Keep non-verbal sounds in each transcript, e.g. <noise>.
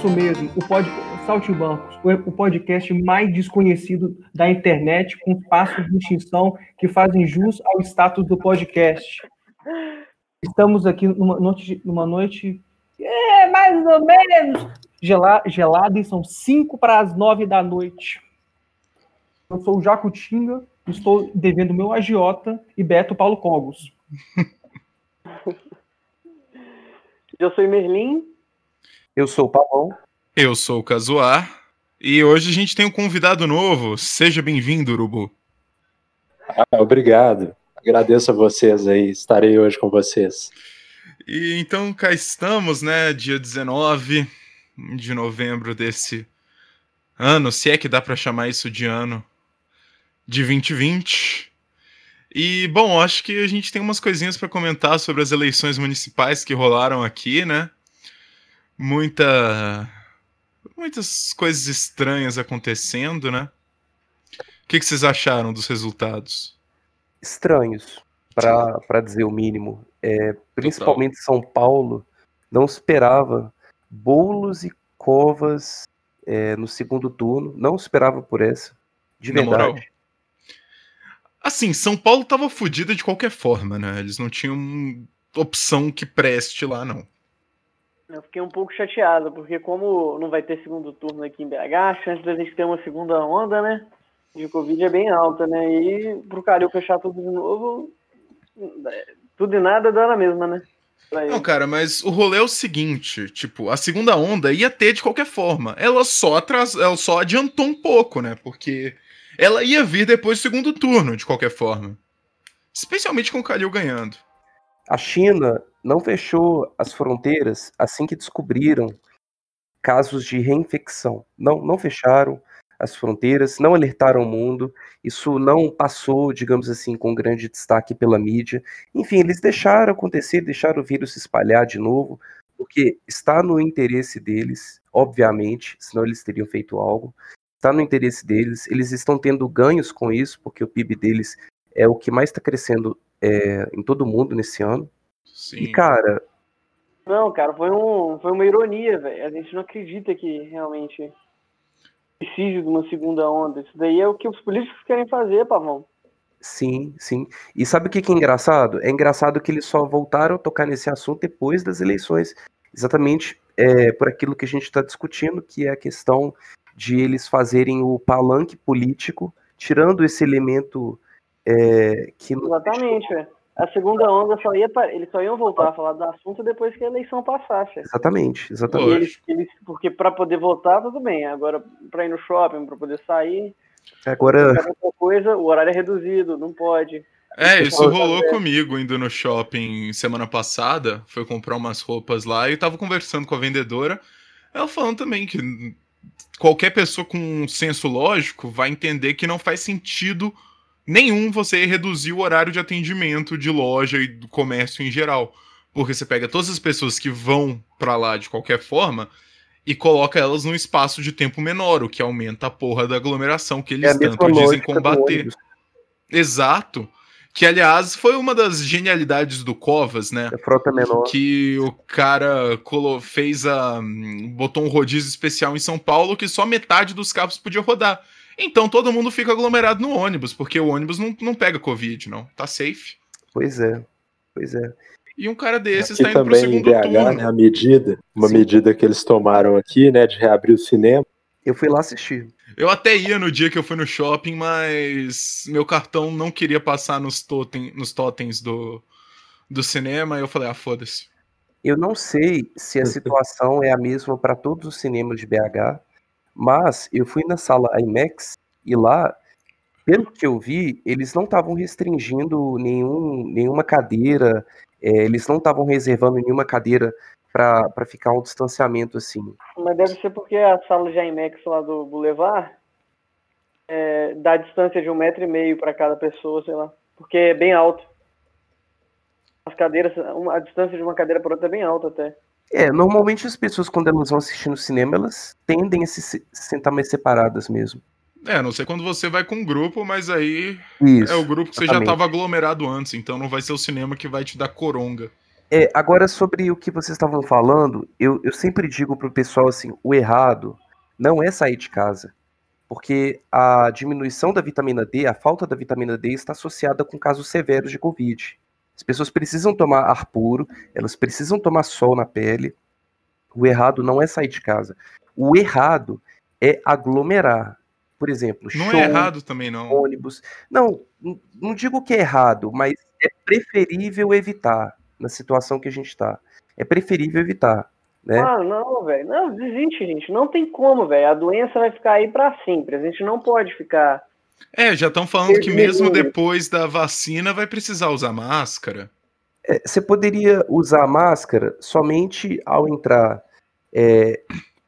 isso mesmo. O pod... Saltimbancos, o podcast mais desconhecido da internet, com passos de extinção que fazem jus ao status do podcast. Estamos aqui numa noite, numa noite é, mais ou menos gelada e são 5 para as 9 da noite. Eu sou o Jaco Tinga, estou devendo meu agiota e Beto Paulo Cogos. Eu sou Merlin. Eu sou o Pavão. Eu sou o Casuar. E hoje a gente tem um convidado novo. Seja bem-vindo, Urubu. Ah, obrigado. Agradeço a vocês aí. Estarei hoje com vocês. E então cá estamos, né? Dia 19 de novembro desse ano, se é que dá para chamar isso de ano de 2020. E, bom, acho que a gente tem umas coisinhas para comentar sobre as eleições municipais que rolaram aqui, né? Muita. Muitas coisas estranhas acontecendo, né? O que, que vocês acharam dos resultados? Estranhos, para dizer o mínimo. É, principalmente Total. São Paulo não esperava bolos e covas é, no segundo turno, não esperava por essa, de Na verdade. Moral. Assim, São Paulo tava fodida de qualquer forma, né? Eles não tinham opção que preste lá, não. Eu fiquei um pouco chateado, porque como não vai ter segundo turno aqui em BH, a chance da gente ter uma segunda onda, né? De Covid é bem alta, né? E pro Calil fechar tudo de novo, tudo e nada dá na mesma, né? Não, cara, mas o rolê é o seguinte, tipo, a segunda onda ia ter de qualquer forma. Ela só atras... ela só adiantou um pouco, né? Porque ela ia vir depois do segundo turno, de qualquer forma. Especialmente com o Kalil ganhando. A China não fechou as fronteiras assim que descobriram casos de reinfecção. Não, não fecharam as fronteiras, não alertaram o mundo. Isso não passou, digamos assim, com grande destaque pela mídia. Enfim, eles deixaram acontecer, deixaram o vírus se espalhar de novo, porque está no interesse deles, obviamente, senão eles teriam feito algo está no interesse deles, eles estão tendo ganhos com isso, porque o PIB deles é o que mais está crescendo é, em todo mundo nesse ano. Sim. E, cara. Não, cara, foi, um, foi uma ironia, velho. A gente não acredita que realmente precise de uma segunda onda. Isso daí é o que os políticos querem fazer, Pavão. Sim, sim. E sabe o que, que é engraçado? É engraçado que eles só voltaram a tocar nesse assunto depois das eleições. Exatamente é, por aquilo que a gente está discutindo, que é a questão de eles fazerem o palanque político, tirando esse elemento é, que. Exatamente, é. A segunda onda só ia. Eles só iam voltar a falar do assunto depois que a eleição passasse. Exatamente, exatamente. Eles, eles, porque para poder votar, tudo bem. Agora, para ir no shopping, para poder sair. Agora. Coisa, o horário é reduzido, não pode. É, isso rolou comigo indo no shopping semana passada. Foi comprar umas roupas lá e tava conversando com a vendedora. Ela falando também que qualquer pessoa com um senso lógico vai entender que não faz sentido nenhum você reduzir o horário de atendimento de loja e do comércio em geral. Porque você pega todas as pessoas que vão para lá de qualquer forma e coloca elas num espaço de tempo menor, o que aumenta a porra da aglomeração que eles é tanto dizem combater. Exato. Que, aliás, foi uma das genialidades do Covas, né? A frota menor. Que o cara fez a. botou um rodízio especial em São Paulo que só metade dos carros podia rodar. Então todo mundo fica aglomerado no ônibus, porque o ônibus não, não pega Covid, não. Tá safe. Pois é. Pois é. E um cara desses está indo pro segundo em BH, turno. Né, a medida, uma Sim. medida que eles tomaram aqui, né, de reabrir o cinema. Eu fui lá assistir. Eu até ia no dia que eu fui no shopping, mas meu cartão não queria passar nos, totem, nos totens do, do cinema, e eu falei, ah, foda-se. Eu não sei se a situação é a mesma para todos os cinemas de BH, mas eu fui na sala IMAX e lá, pelo que eu vi, eles não estavam restringindo nenhum, nenhuma cadeira, é, eles não estavam reservando nenhuma cadeira para ficar um distanciamento assim. Mas deve ser porque a sala de IMAX lá do Boulevard é, dá distância de um metro e meio para cada pessoa, sei lá. Porque é bem alto. As cadeiras, a distância de uma cadeira para outra é bem alta até. É, normalmente as pessoas, quando elas vão assistir no cinema, elas tendem a se sentar mais separadas mesmo. É, não sei quando você vai com um grupo, mas aí Isso, é o grupo que exatamente. você já estava aglomerado antes, então não vai ser o cinema que vai te dar coronga. É, agora, sobre o que vocês estavam falando, eu, eu sempre digo pro pessoal assim: o errado não é sair de casa. Porque a diminuição da vitamina D, a falta da vitamina D, está associada com casos severos de Covid. As pessoas precisam tomar ar puro, elas precisam tomar sol na pele. O errado não é sair de casa. O errado é aglomerar. Por exemplo, Não show, é errado também, não. ônibus. Não, não digo que é errado, mas é preferível evitar na situação que a gente está. É preferível evitar, né? Ah, não, velho. Não, desiste, gente. Não tem como, velho. A doença vai ficar aí pra sempre. A gente não pode ficar. É, já estão falando que mesmo depois da vacina vai precisar usar máscara. É, Você poderia usar máscara somente ao entrar é,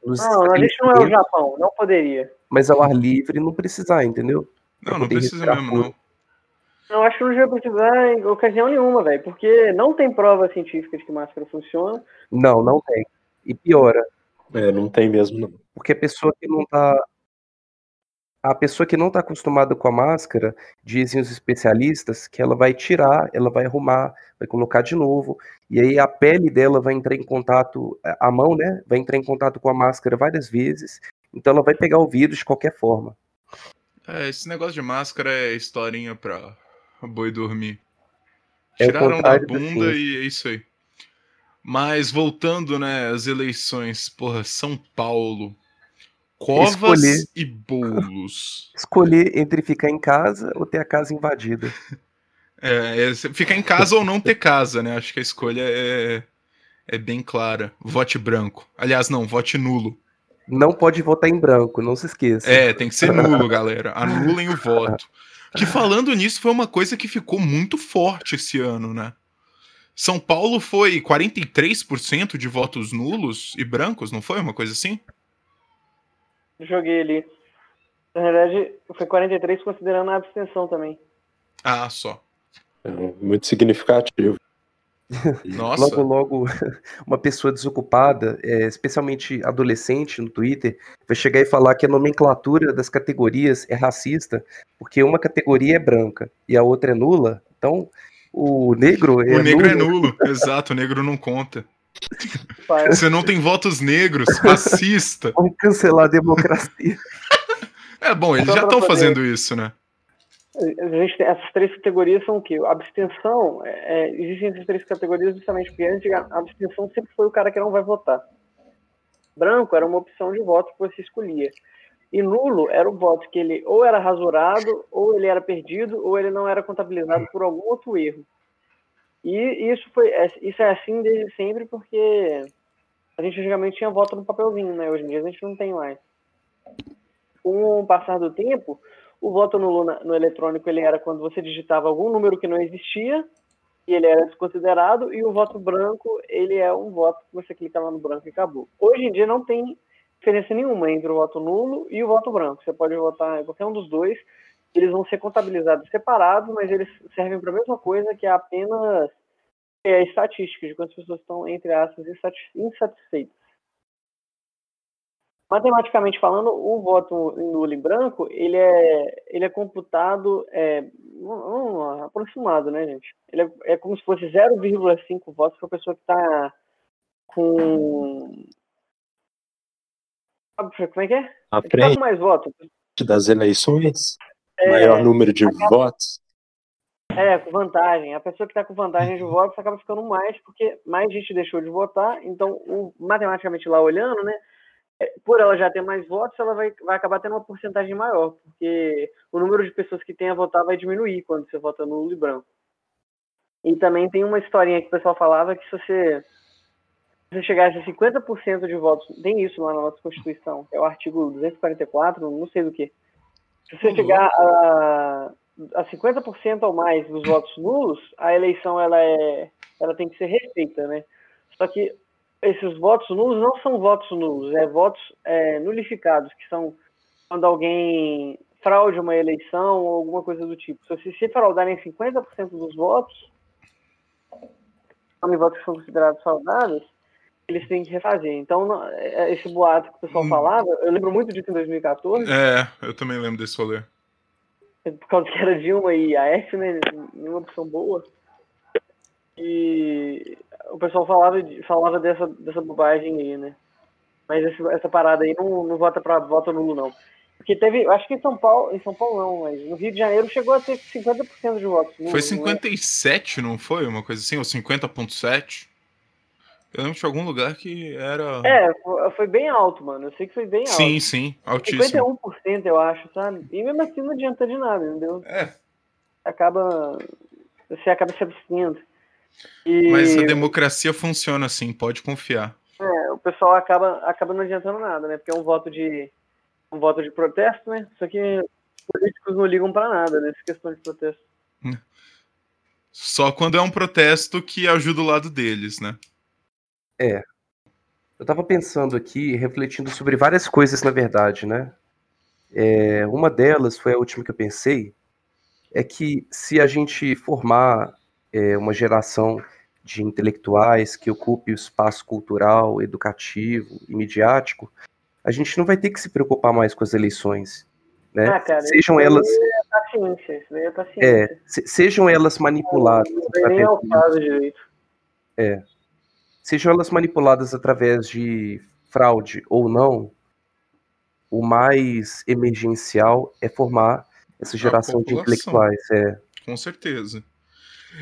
nos Não, a gente não é o Japão. Não poderia. mas ao ar livre não precisar, entendeu? Pra Não, não precisa mesmo, puro. não. Eu acho que não devia precisar em ocasião nenhuma, velho. Porque não tem prova científica de que máscara funciona. Não, não tem. E piora, É, não tem mesmo, não. porque a pessoa que não tá a pessoa que não está acostumada com a máscara, dizem os especialistas que ela vai tirar, ela vai arrumar, vai colocar de novo, e aí a pele dela vai entrar em contato, a mão, né, vai entrar em contato com a máscara várias vezes, então ela vai pegar o vírus de qualquer forma. É, esse negócio de máscara é historinha pra boi dormir. É Tiraram da contrário da bunda e é isso aí. Mas voltando, né, às eleições, porra, São Paulo. Covas Escolher. e bolos. <laughs> Escolher entre ficar em casa ou ter a casa invadida. É, é, ficar em casa ou não ter casa, né? Acho que a escolha é, é bem clara. Vote branco. Aliás, não, vote nulo. Não pode votar em branco, não se esqueça. É, tem que ser nulo, galera. Anulem o voto. Que falando nisso, foi uma coisa que ficou muito forte esse ano, né? São Paulo foi 43% de votos nulos e brancos, não foi uma coisa assim? Joguei ali. Na verdade, foi 43 considerando a abstenção também. Ah, só. É muito significativo. <laughs> Nossa. Logo, logo, <laughs> uma pessoa desocupada, é, especialmente adolescente no Twitter, vai chegar e falar que a nomenclatura das categorias é racista, porque uma categoria é branca e a outra é nula. Então, o negro é o negro é nulo. nulo. Exato, o negro não conta. Você não tem votos negros, <laughs> racista. Vamos cancelar a democracia. É bom, eles Só já estão poder- fazendo isso, né? a gente tem- essas três categorias são o quê? Abstenção, é, é, existem essas três categorias justamente porque antes a abstenção sempre foi o cara que não vai votar. Branco era uma opção de voto que você escolhia. E nulo era o voto que ele ou era rasurado, ou ele era perdido, ou ele não era contabilizado por algum outro erro. E isso foi é- isso é assim desde sempre porque a gente antigamente tinha voto no papelzinho, né? Hoje em dia a gente não tem mais. Com o passar do tempo, o voto na- no eletrônico ele era quando você digitava algum número que não existia e ele era desconsiderado, e o voto branco ele é um voto que você clica lá no branco e acabou. Hoje em dia não tem diferença nenhuma entre o voto nulo e o voto branco. Você pode votar em qualquer um dos dois, eles vão ser contabilizados separados, mas eles servem para a mesma coisa, que é apenas é, a estatística de quantas pessoas estão, entre aspas, insati- insatisfeitas. Matematicamente falando, o voto em nulo e branco, ele é, ele é computado, é, um, um, aproximado, né, gente? Ele é, é como se fosse 0,5 votos para a pessoa que está com... Como é que é? Que tá frente mais votos. das eleições, É, maior número de votos. É, com vantagem. A pessoa que está com vantagem de votos acaba ficando mais, porque mais gente deixou de votar. Então, o- matematicamente lá olhando, né? é, Por ela já ter mais votos, ela vai, vai acabar tendo uma porcentagem maior, porque o número de pessoas que tem a votar vai diminuir quando você vota nulo e branco. E também tem uma historinha que o pessoal falava que se você, se você chegasse a 50% de votos, tem isso lá na nossa Constituição, é o artigo 244, não sei do que. Se você Uhum. chegar a, a 50% ou mais dos votos nulos, a eleição ela é, ela tem que ser refeita, né? Só que esses votos nulos não são votos nulos, é votos é, nulificados, que são quando alguém fraude uma eleição ou alguma coisa do tipo. Se, se fraudarem 50% dos votos, são votos que são considerados fraudados, eles têm que refazer. Então, não- é- esse boato que o pessoal Hum. falava, eu lembro muito disso em 2014, É, eu também lembro desse rolê. por causa que era Dilma e AF, né? Nenhuma opção boa. E o pessoal falava, falava dessa, dessa bobagem aí, né? Mas esse- essa parada aí não, não vota para voto nulo, não. Porque teve, acho que em São Paulo, em São Paulo não, mas no Rio de Janeiro chegou a ter 50% de votos. Foi não é? 57, não foi? Uma coisa assim? Ou 50,7? Eu lembro de algum lugar que era. É, foi- bem alto, mano. Eu sei que foi bem alto. sim, sim, altíssimo. 51%, eu acho, sabe? E mesmo assim não adianta de nada, entendeu? É, Acaba. Você acaba se abstendo. E mas a democracia funciona assim, pode confiar. é, o pessoal acaba, acaba não adiantando nada, né? Porque é um voto de. um voto de protesto, né? Só que os políticos não ligam pra nada nessa questão de protesto. Só quando é um protesto que ajuda o lado deles, né? Eu tava pensando aqui, refletindo sobre várias coisas, na verdade, né? É, uma delas foi a última que eu pensei, é que se a gente formar é, uma geração de intelectuais que ocupe o espaço cultural, educativo e midiático, a gente não vai ter que se preocupar mais com as eleições, né? Ah, cara, sejam elas, é paciência, é é, sejam elas manipuladas não vem nem ao através caso direito. Sejam elas manipuladas através de fraude ou não, o mais emergencial é formar essa geração de intelectuais. É. Com certeza.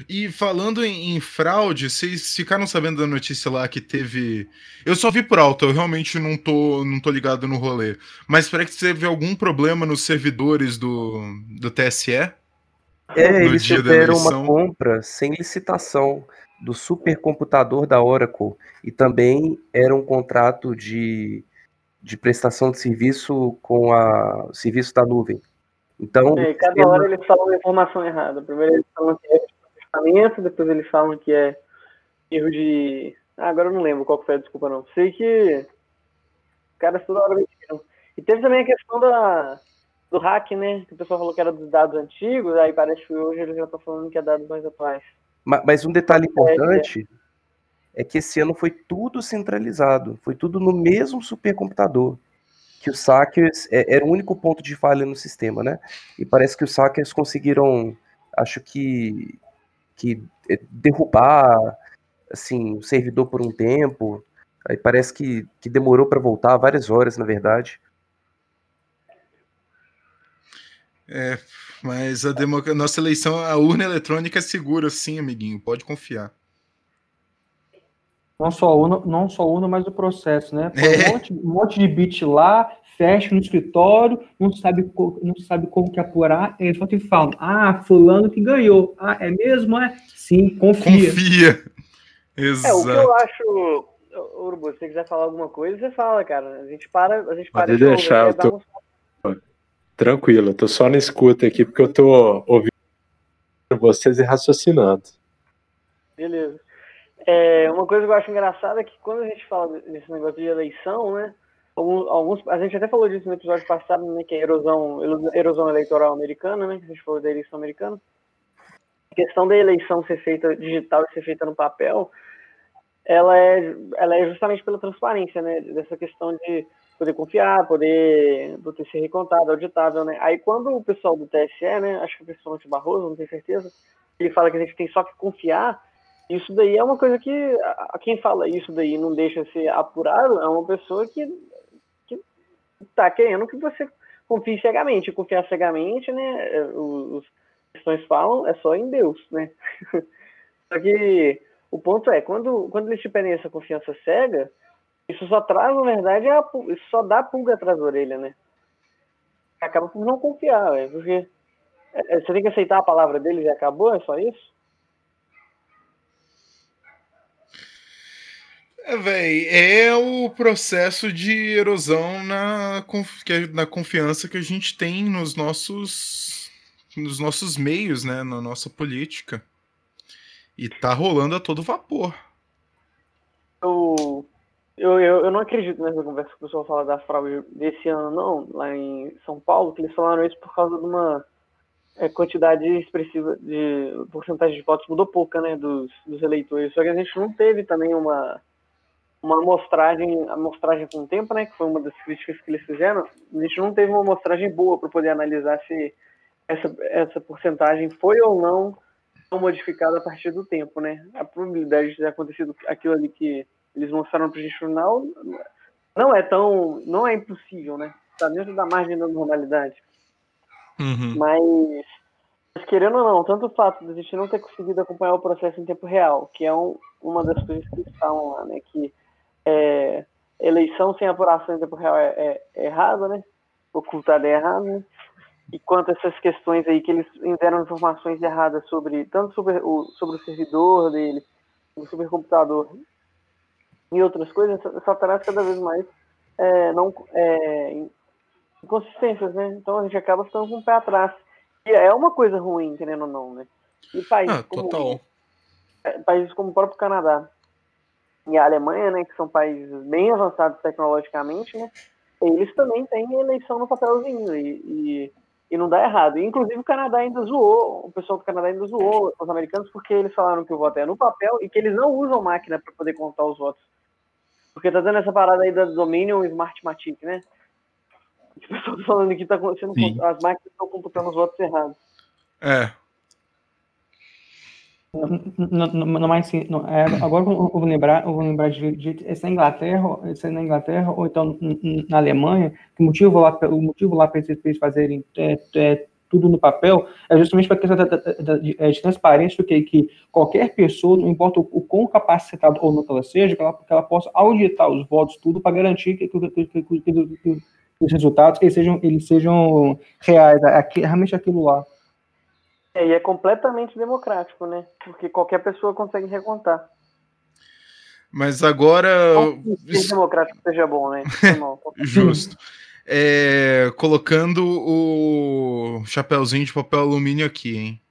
E falando em, em fraude, vocês ficaram sabendo da notícia lá que teve. Eu só vi por alto, eu realmente não tô, não tô ligado no rolê. Mas parece que teve algum problema nos servidores do, do TSE. É, No eles fizeram uma compra sem licitação do supercomputador da Oracle e também era um contrato de, de prestação de serviço com a o serviço da nuvem. Então, É, cada hora eles falam a informação errada. Primeiro eles falam que é processamento, depois eles falam que é erro de. Ah, agora eu não lembro qual foi a desculpa, não. Sei que os caras toda hora mentiram. E teve também a questão da, do hack, né? Que o pessoal falou que era dos dados antigos, aí parece que hoje eles já estão falando que é dados mais atuais. Ma- Mas um detalhe importante é que esse ano foi tudo centralizado, foi tudo no mesmo supercomputador. Que os hackers é, era o único ponto de falha no sistema, né? E parece que os hackers conseguiram, acho que, que é, derrubar assim o servidor por um tempo. Aí parece que, que demorou para voltar várias horas, na verdade. É, mas a democ... nossa eleição, a urna eletrônica é segura, sim, amiguinho, pode confiar. Não só a urna, não só a urna, mas o processo, né? É. um, monte, um monte de bit lá, fecha no escritório, não sabe, co- não sabe como que apurar, eles só te falam, ah, fulano que ganhou. Ah, é mesmo? É? Sim, confia. Confia. É, o que Exato. eu acho. Ô, Urubu, se você quiser falar alguma coisa, você fala, cara. A gente para, a gente para Pode de deixar, ouvir, eu tô- uns- Tranquilo, tô só na escuta aqui porque eu tô ouvindo vocês e raciocinando. Beleza. É, uma coisa que eu acho engraçada é que quando a gente fala desse negócio de eleição, né? Alguns- a gente até falou disso no episódio passado, né? Que é erosão, erosão eleitoral americana, né? Que a gente falou da eleição americana. A questão da eleição ser feita digital e ser feita no papel, ela é, ela é justamente pela transparência, né? Dessa questão de poder confiar, poder, poder ser recontado, auditável, né? Aí quando o pessoal do TSE, né? Acho que principalmente o Barroso, não tenho certeza, ele fala que a gente tem só que confiar, isso daí é uma coisa que a- quem fala isso daí não deixa ser apurado é uma pessoa que que tá querendo que você confie cegamente. Confiar cegamente, né? é, Os, os questões falam é só em Deus, né? <laughs> só que o ponto é quando quando eles te pedem essa confiança cega, isso só traz, na verdade, a, isso só dá pulga atrás da orelha, né? Acaba por não confiar, véio, porque é, você tem que aceitar a palavra deles e acabou, é só isso? É, véi, é o processo de erosão na, na confiança que a gente tem nos nossos, nos nossos meios, né? Na nossa política. E tá rolando a todo vapor. eu, eu, eu, eu não acredito nessa conversa que o pessoal fala da fraude desse ano, não, lá em São Paulo, que eles falaram isso por causa de uma é, quantidade expressiva de porcentagem de votos mudou pouca, né, dos, dos eleitores. Só que a gente não teve também uma uma amostragem, amostragem com o tempo, né, que foi uma das críticas que eles fizeram. A gente não teve uma amostragem boa para poder analisar se essa, essa porcentagem foi ou não modificado a partir do tempo, né? A probabilidade de ter acontecido aquilo ali que eles mostraram gente no final não é tão. não é impossível, né? Tá dentro da margem da normalidade. Uhum. Mas, mas, querendo ou não, tanto o fato de a gente não ter conseguido acompanhar o processo em tempo real, que é um, uma das coisas que falam lá, né? Que é, eleição sem apuração em tempo real é, é, é errado, né? Ocultada é errado, né? E quanto a essas questões aí que eles deram informações erradas sobre, tanto sobre o, sobre o servidor dele, o supercomputador e outras coisas, essa traz cada vez mais é, não, é, inconsistências, né? Então a gente acaba ficando com o pé atrás. E é uma coisa ruim, querendo ou não, né? E países, Ah, como, é, países como o próprio Canadá e a Alemanha, né, que são países bem avançados tecnologicamente, né? Eles também têm eleição no papelzinho e, e, e não dá errado. E, inclusive o Canadá ainda zoou, o pessoal do Canadá ainda zoou os americanos porque eles falaram que o voto é no papel e que eles não usam máquina para poder contar os votos. Porque tá dando essa parada aí da Dominion Smartmatic, né? O pessoal <laughs> tá falando que tá acontecendo, Sim. as máquinas estão computando os votos errados. É. Não, não, não, mas sim, não, é, agora eu vou lembrar, eu vou lembrar de, de esse é na Inglaterra, esse é na Inglaterra ou então n- n- na Alemanha, que o motivo lá, o motivo lá para eles fazerem é, é, tudo no papel é justamente para a questão da, da- da- de, de transparência, que, que qualquer pessoa, não importa o, o quão capacitada ou não que ela seja, que ela, que ela possa auditar os votos, tudo para garantir que, que, que, que- que- que- que os resultados eles sejam, eles sejam reais, aqui, realmente aquilo lá. É, e é completamente democrático, né? Porque qualquer pessoa consegue recontar. Mas agora. Não que democrático seja bom, né? <laughs> Mal. Justo. É, colocando o chapeuzinho de papel alumínio aqui, hein?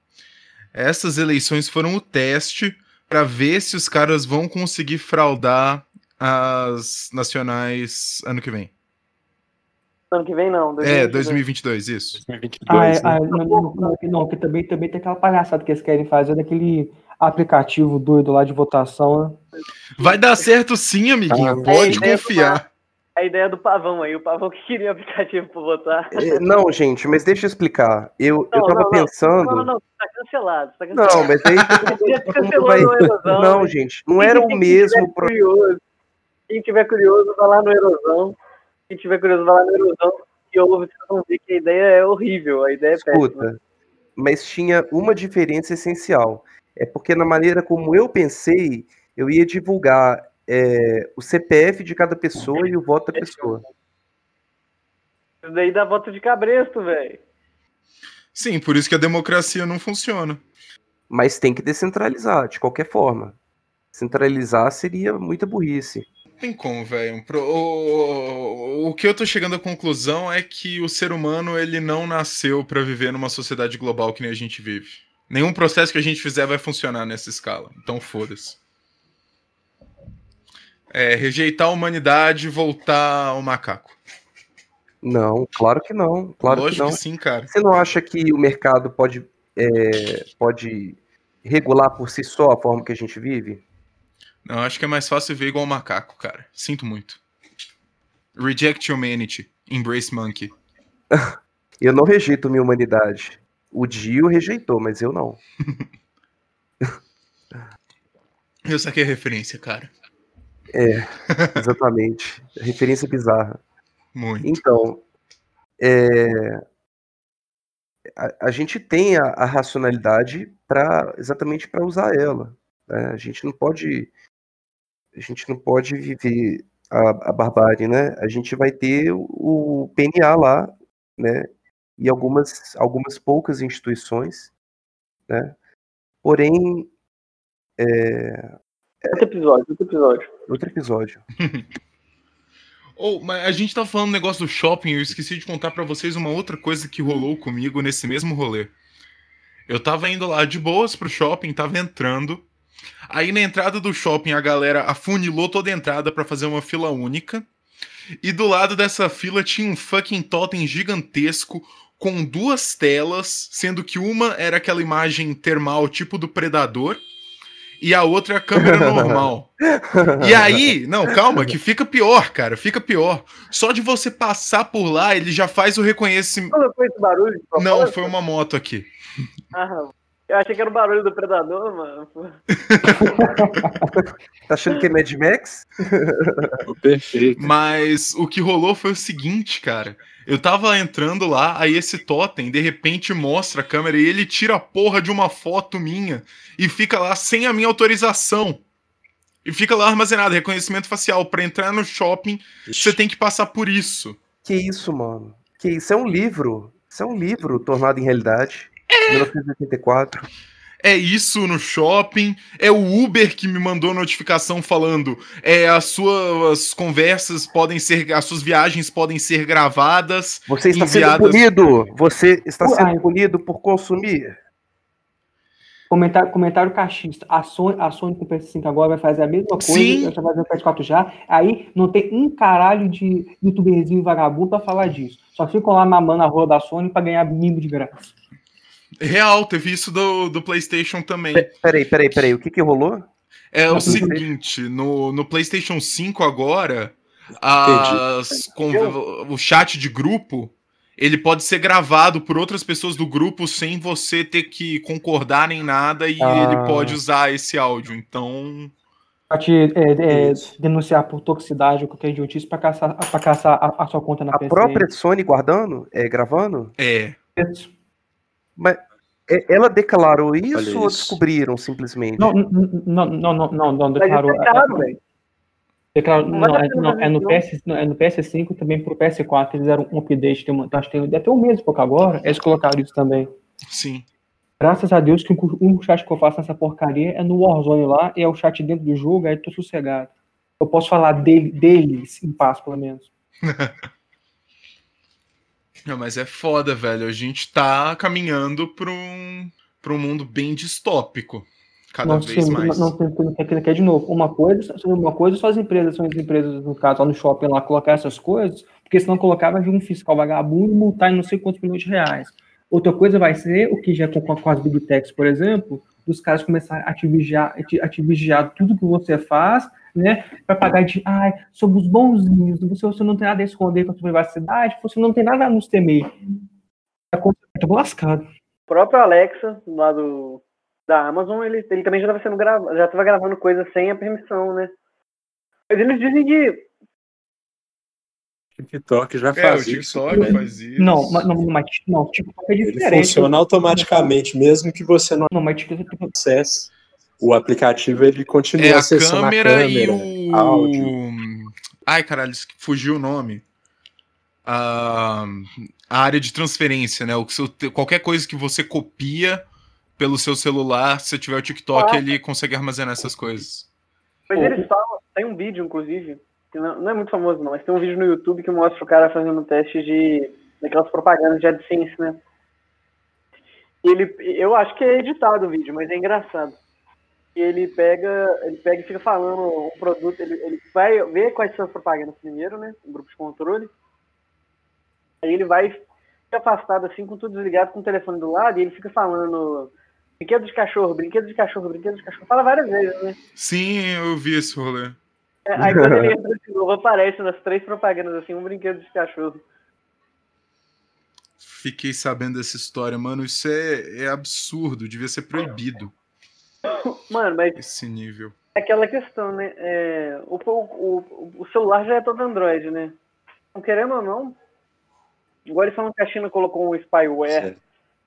Essas eleições foram o teste para ver se os caras vão conseguir fraudar as nacionais ano que vem. Ano que vem não. É, 2022. 2022, isso. 2022, Ah, é, né? ah, não, não, não, não, que também, também tem aquela palhaçada que eles querem fazer daquele aplicativo doido lá de votação, né? Vai dar certo sim, amiguinho. Ah, Pode é, do confiar. A ideia do pavão aí, o pavão que queria <laughs> aplicativo pra votar. É, Não, gente, mas deixa eu explicar. Eu, eu Não, tava não, pensando. Não, não, não, tá cancelado. Tá cancelado. Não, mas aí <laughs> cancelou vai. Erosão. Não, gente, não era o Quem mesmo. tiver pro- curioso, quem tiver curioso, vai lá no Erosão. Quem tiver curioso, vai lá no Erosão e ouve, vocês vão ver que a ideia é horrível, a ideia é péssima. Escuta, mas tinha uma diferença essencial. É porque na maneira como eu pensei, eu ia divulgar é, o CPF de cada pessoa e o voto da pessoa. Isso daí dá voto de cabresto, velho. Sim, por isso que a democracia não funciona. Mas tem que descentralizar, de qualquer forma. Centralizar seria muita burrice. Tem como, velho. Pro- O, o que eu tô chegando à conclusão é que o ser humano ele não nasceu pra viver numa sociedade global que nem a gente vive. Nenhum processo que a gente fizer vai funcionar nessa escala. Então foda-se. É, rejeitar a humanidade e voltar ao macaco. Não, claro que não. Claro Lógico que que, não. sim, cara. Você não acha que o mercado pode, é, pode regular por si só a forma que a gente vive? Não, acho que é mais fácil ver igual macaco, cara. Sinto muito. Reject humanity. Embrace monkey. <laughs> Eu não rejeito minha humanidade. O Dio rejeitou, mas eu não. <laughs> Eu saquei a referência, cara. <laughs> Exatamente. Referência bizarra. Muito. Então, é, a, a gente tem a, a racionalidade para exatamente para usar ela. né? A gente não pode a gente não pode viver a, a barbárie, né? A gente vai ter o, o PNA lá, né? E algumas algumas poucas instituições, né? Porém, é, Outro episódio, outro episódio. Outro episódio. <laughs> Oh, mas a gente tá falando um negócio do shopping, eu esqueci de contar pra vocês uma outra coisa que rolou comigo nesse mesmo rolê. Eu tava indo lá de boas pro shopping, tava entrando. Aí na entrada do shopping a galera afunilou toda a entrada pra fazer uma fila única. E do lado dessa fila tinha um fucking totem gigantesco com duas telas, sendo que uma era aquela imagem termal tipo do predador e a outra é a câmera <laughs> normal. E aí, não, calma, que fica pior, cara, fica pior. Só de você passar por lá, ele já faz o reconhecimento. Colocou esse barulho? Não, foi uma moto aqui. Ah, Eu achei que era o barulho do predador, mano. <laughs> Tá achando que é Mad Max? Perfeito. Mas o que rolou foi o seguinte, cara. Eu tava entrando lá, aí esse totem de repente mostra a câmera e ele tira a porra de uma foto minha e fica lá sem a minha autorização. E fica lá armazenado, reconhecimento facial. Pra entrar no shopping, você tem que passar por isso. Que isso, mano? Que isso? É um livro. Isso é um livro tornado em realidade. 1984. É isso no shopping. É o Uber que me mandou notificação falando: é, as suas conversas podem ser. As suas viagens podem ser gravadas. Você está sendo enviadas- punido. Você está Uai. sendo punido por consumir. Comentário, comentário cachista. A Sony, a Sony com o PS5 agora vai fazer a mesma coisa. Sim. Já fazer o PS4 já. Aí não tem um caralho de youtuberzinho vagabundo pra falar disso. Só ficam lá mamando a rola da Sony pra ganhar mimo de graça. Real, teve isso do, do PlayStation também. Pe- Peraí, peraí, peraí. O que que rolou? É o seguinte, no, no PlayStation 5 agora, as, con- o chat de grupo, ele pode ser gravado por outras pessoas do grupo sem você ter que concordar nem nada e Ah. ele pode usar esse áudio. Então, Pra te é, é, Isso. denunciar por toxicidade ou qualquer idiotice pra caçar, pra caçar a, a sua conta na A PC. própria Sony guardando? É, gravando? é. Mas é, ela declarou isso Olha ou isso. descobriram simplesmente? Não, não, não, não, não, não, declarou. isso é declarou Não é, não, é no PS, não, é no PS5 também pro PS4. Eles deram um update, tem uma, acho que tem até um mês e pouco agora. Eles colocaram isso também. Sim. Graças a Deus que o único chat que eu faço nessa porcaria é no Warzone lá, e é o chat dentro do jogo, aí eu tô sossegado. Eu posso falar dele, deles em paz, pelo menos. <laughs> Não, mas é foda, velho. A gente tá caminhando pra um, pra um mundo bem distópico. Cada vez mais. não, quer, quer de novo. Uma coisa, uma coisa são as empresas, são as empresas, no caso, lá no shopping, lá, colocar essas coisas, porque se não colocar, vai vir um fiscal vagabundo e multar em não sei quantos milhões de reais. Outra coisa vai ser o que já é com, com as big techs, por exemplo, dos caras começarem a te vigiar, a te, a te vigiar tudo que você faz, né, para pagar de, ai, somos bonzinhos, você, você não tem nada a esconder com a sua privacidade, você não tem nada a nos temer. Eu tô lascado. O próprio Alexa, lá do, da Amazon, ele, ele também já estava sendo grava, já estava gravando coisas sem a permissão, né? Mas eles dizem que TikTok já É, o faz isso. TikTok também. faz isso. Não, mas, não, mas não, TikTok é Ele diferente. funciona automaticamente, mesmo que você não Não, mas TikTok acesse. O aplicativo ele continua É a acessando câmera, a câmera, e o. áudio. Ai, caralho, fugiu o nome. A, a área de transferência, né? O seu- qualquer coisa que você copia pelo seu celular, se você tiver o TikTok, Ah. ele consegue armazenar essas coisas. Mas eles falam, tem um vídeo, inclusive, que não, não é muito famoso não, mas tem um vídeo no YouTube que mostra o cara fazendo um teste de daquelas propagandas de AdSense, né? Ele, eu acho que é editado o vídeo, mas é engraçado. Ele pega, ele pega e fica falando um produto, ele, ele vai ver quais são as propagandas primeiro, né? Um grupo de controle. Aí ele vai afastado assim, com tudo desligado, com o telefone do lado, e ele fica falando brinquedo de cachorro, brinquedo de cachorro, brinquedo de cachorro. Fala várias vezes, né? Sim, eu vi esse rolê. É, Aí quando ele entra de novo, aparece nas três propagandas assim, um brinquedo de cachorro. Fiquei sabendo dessa história, mano. Isso é, é absurdo, devia ser proibido <laughs> Mano, mas esse nível. é aquela questão, né? É, o, o, o, celular já é todo Android, né? Não querendo ou não. Igual eles falam que a China colocou um spyware Certo.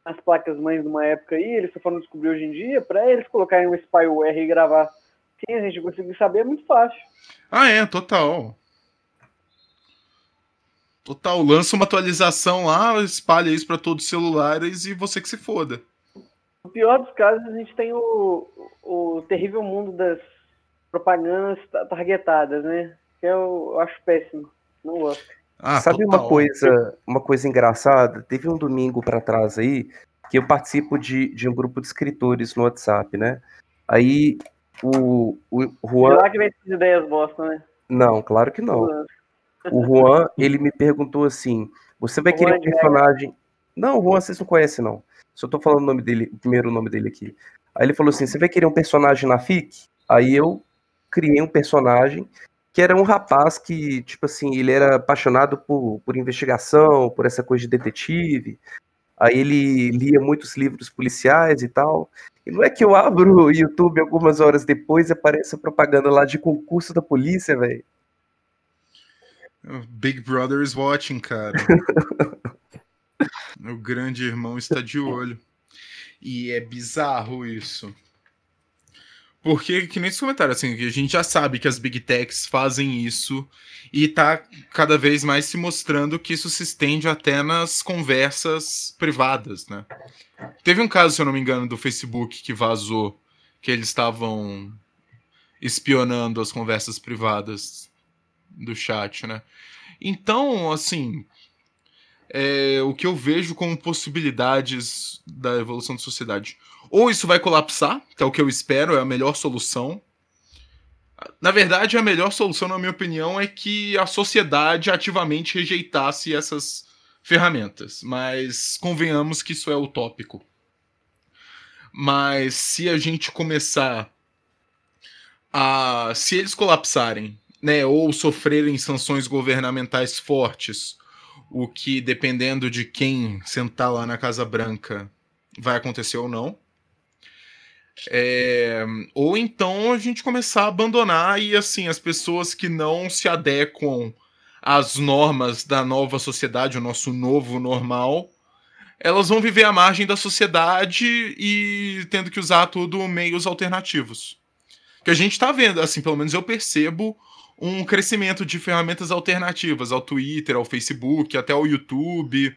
nas placas mães de uma época aí, eles estão falando descobrir hoje em dia, pra eles colocarem um spyware e gravar sem a gente conseguir saber é muito fácil. Ah, é, total. Total, lança uma atualização lá, espalha isso pra todos os celulares e você que se foda. No pior dos casos, a gente tem o, o terrível mundo das propagandas ta- targetadas, né? Que eu, eu acho péssimo. Não gosto. Ah, Sabe total. uma coisa, uma coisa engraçada? Teve um domingo pra trás aí que eu participo de, de um grupo de escritores no WhatsApp, né? Aí o, o Juan. lá que vem essas ideias bosta, né? Não, claro que não. O Juan, ele me perguntou assim: você vai querer um de personagem. Não, o Juan vocês não conhecem, não. Só tô falando o nome dele, o primeiro nome dele aqui. Aí ele falou assim: você vai querer um personagem na FIC? Aí eu criei um personagem que era um rapaz que, tipo assim, ele era apaixonado por, por investigação, por essa coisa de detetive. Aí ele lia muitos livros policiais e tal. E não é que eu abro o YouTube algumas horas depois e aparece a propaganda lá de concurso da polícia, velho. Big Brother is watching, cara. <laughs> o grande irmão está de olho. E é bizarro isso. Porque, que nem esse comentário, assim, a gente já sabe que as Big Techs fazem isso e tá cada vez mais se mostrando que isso se estende até nas conversas privadas, né? Teve um caso, se eu não me engano, do Facebook que vazou que eles estavam espionando as conversas privadas do chat, né? Então, assim, é, o que eu vejo como possibilidades da evolução da sociedade. Ou isso vai colapsar, que é o que eu espero, é a melhor solução. Na verdade, a melhor solução, na minha opinião, é que a sociedade ativamente rejeitasse essas ferramentas. Mas convenhamos que isso é utópico. Mas se a gente começar a. Se eles colapsarem, né, ou sofrerem sanções governamentais fortes, o que, dependendo de quem sentar lá na Casa Branca, vai acontecer ou não. É, ou então a gente começar a abandonar e assim as pessoas que não se adequam às normas da nova sociedade, o nosso novo normal, elas vão viver à margem da sociedade e tendo que usar tudo meios alternativos. Que a gente está vendo, assim, pelo menos eu percebo um crescimento de ferramentas alternativas ao Twitter, ao Facebook, até ao YouTube.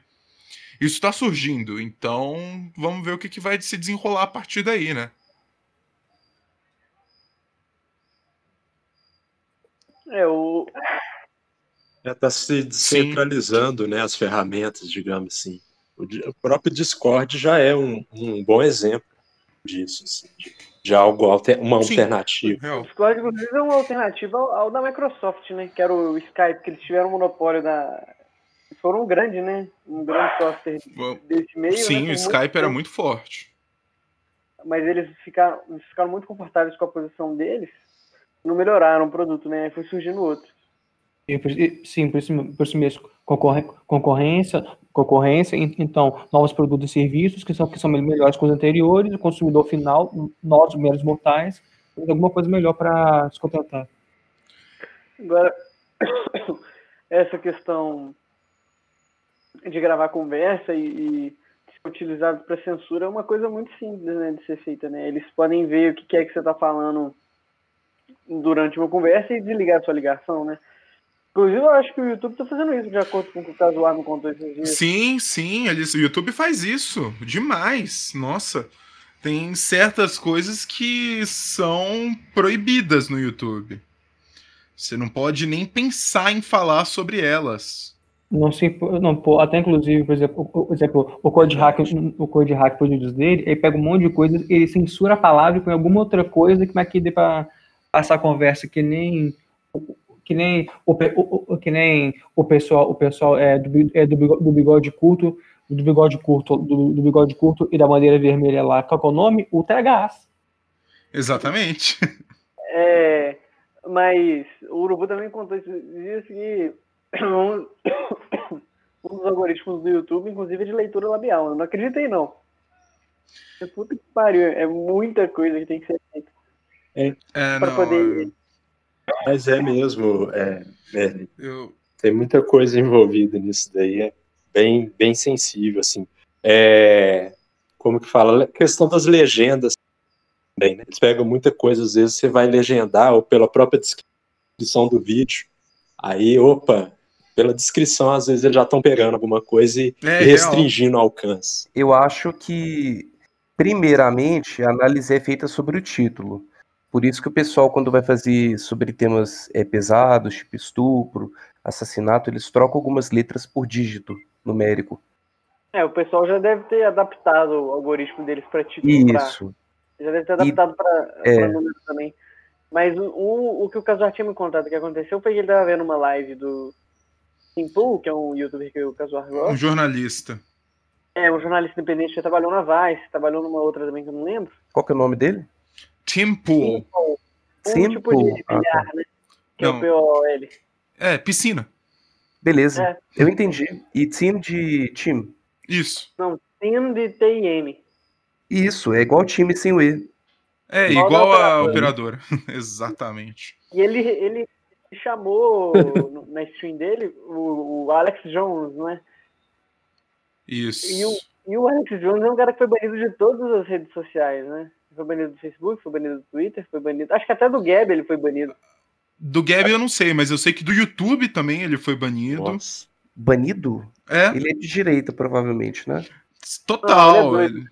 Isso está surgindo, então vamos ver o que, que vai se desenrolar a partir daí, né? É, o... Já está se descentralizando, né, as ferramentas, digamos assim. O, o próprio Discord já é um, um bom exemplo disso, assim, de, de algo, alter, uma Sim. alternativa. O Discord, inclusive, é uma alternativa ao, ao da Microsoft, né? Que era o Skype, que eles tiveram o monopólio da. Foram um grande, né? Um grande software desse meio. Sim, né? o Skype muito era muito forte. Mas eles ficaram, eles ficaram muito confortáveis com a posição deles. Não melhoraram o produto, né? Aí foi surgindo outro. Sim, por isso, por isso mesmo. Concorrência, concorrência, en- então, novos produtos e serviços que são, que são melhores que os anteriores, o consumidor final, nós, meros mortais, alguma coisa melhor para se contentar. Agora, <coughs> essa questão de gravar conversa e, e ser utilizado para censura é uma coisa muito simples né, de ser feita, né? Eles podem ver o que é que você está falando durante uma conversa e desligar a sua ligação, né? Inclusive, eu acho que o YouTube está fazendo isso, de acordo com o que o Casuar me contou esses dias. Sim, sim, eles, o YouTube faz isso demais. Nossa, tem certas coisas que são proibidas no YouTube. Você não pode nem pensar em falar sobre elas. Não se não, pô, até inclusive, por exemplo, o, por exemplo, o Code Hack, o Code Hack por vídeos dele, ele pega um monte de coisa, ele censura a palavra com alguma outra coisa que mais que dê para passar a conversa que nem que nem o, o- o- que nem o pessoal, o pessoal é do, é do, do bigode curto, do bigode curto, do, do bigode curto e da bandeira vermelha lá. Qual é o nome? O THs. Exatamente. É, mas o Urubu também contou dias que <coughs> um, <coughs> um dos algoritmos do YouTube, inclusive, é de leitura labial. Eu não acreditei, não. Puta que pariu, é muita coisa que tem que ser feita. É, Pra não, poder- Mas é mesmo, é, Merlin, eu, tem muita coisa envolvida nisso daí, é bem, bem sensível, assim. É, como que fala? A questão das legendas também, né? Eles pegam muita coisa, às vezes você vai legendar, ou pela própria descrição do vídeo, aí, opa, pela descrição, às vezes eles já estão pegando alguma coisa e É, restringindo o alcance. Eu acho que, primeiramente, a análise é feita sobre o título. Por isso que o pessoal, quando vai fazer sobre temas é, pesados, tipo estupro, assassinato, eles trocam algumas letras por dígito numérico. É, o pessoal já deve ter adaptado o algoritmo deles para título. pra- Isso. já deve ter adaptado para é. número também. Mas o, o, o que o Casuar tinha me contado que aconteceu foi que ele tava vendo uma live do Simple, que é um youtuber que o Casuar gosta. um jornalista. É, um jornalista independente que trabalhou na Vice, trabalhou numa outra também que eu não lembro. Qual que é o nome dele? Tim Pool. Um Simple. tipo de Ah, tá. bilhar, né? Que é Não. o POL. É, piscina. Beleza, É. eu entendi. E team de time. Isso. Tem de TIM. Isso, é igual time sem o E. É, Igual igual a operadora. <laughs> Exatamente. E ele, ele chamou na stream dele o, o Alex Jones, né? Isso. E o, e o Alex Jones é um cara que foi banido de todas as redes sociais, né? Foi banido do Facebook, foi banido do Twitter, foi banido. Acho que até do Gab ele foi banido. Do Gab eu não sei, mas eu sei que do YouTube também ele foi banido. Nossa. Banido? É, Ele é de direita, provavelmente, né? total. Não, ele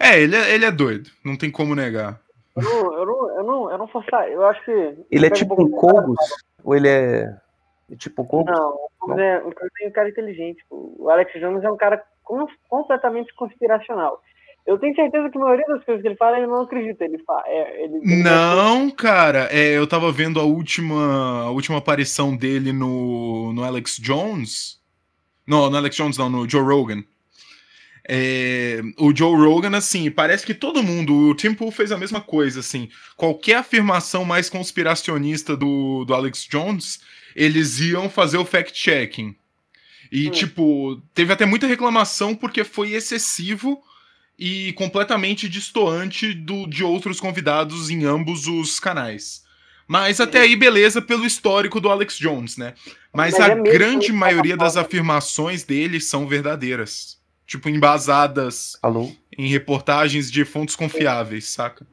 é ele é, ele é, ele é doido, não tem como negar. Eu não, eu não, eu não, eu não forçar. Eu acho que. Ele é tipo um Cogos? Ou ele é. é tipo um Cogos? Não, o Cogos é é um cara inteligente. pô. O Alex Jones é um cara com- completamente conspiracional. Eu tenho certeza que a maioria das coisas que ele fala, ele não acredita. Ele fala. É, ele, ele Não, cara, é, eu tava vendo a última, a última aparição dele no, no Alex Jones. Não, no Alex Jones, não, no Joe Rogan. É, o Joe Rogan, assim, parece que todo mundo, o Tim Pool fez a mesma coisa, assim. Qualquer afirmação mais conspiracionista do, do Alex Jones, eles iam fazer o fact-checking. E, Hum. tipo, teve até muita reclamação porque foi excessivo e completamente distoante do, de outros convidados em ambos os canais. Mas até aí, beleza, pelo histórico do Alex Jones, né? Mas, Mas a é grande ele maioria das afirmações dele são verdadeiras. Tipo, embasadas Alô? em reportagens de fontes confiáveis, saca?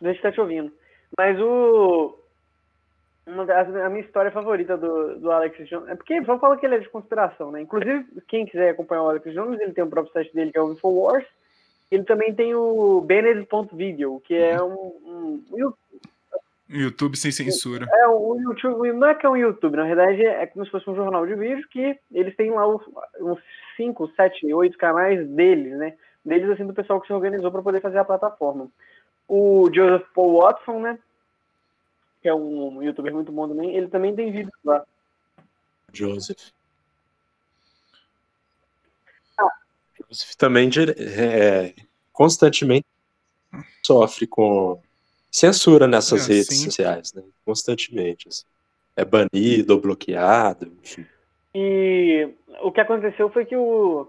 Deixa eu estar te ouvindo. Mas o. Uma das, a minha história favorita do, do Alex Jones. É porque vamos falar que ele é de conspiração, né? Inclusive, quem quiser acompanhar o Alex Jones, ele tem o próprio site dele que é o Infowars. Ele também tem o Bennett.video, que é um, um, um YouTube sem censura. É, o YouTube, não é que é um YouTube, na verdade é como se fosse um jornal de vídeo que eles têm lá uns, uns 5, 7, 8 canais deles, né? Deles, assim, do pessoal que se organizou para poder fazer a plataforma. O Joseph Paul Watson, né? Que é um youtuber muito bom também, ele também tem vídeos lá. Joseph. Joseph também dire- é, constantemente sofre com censura nessas É, redes sim. sociais, né? Constantemente. assim. É banido ou bloqueado, enfim. E o que aconteceu foi que o,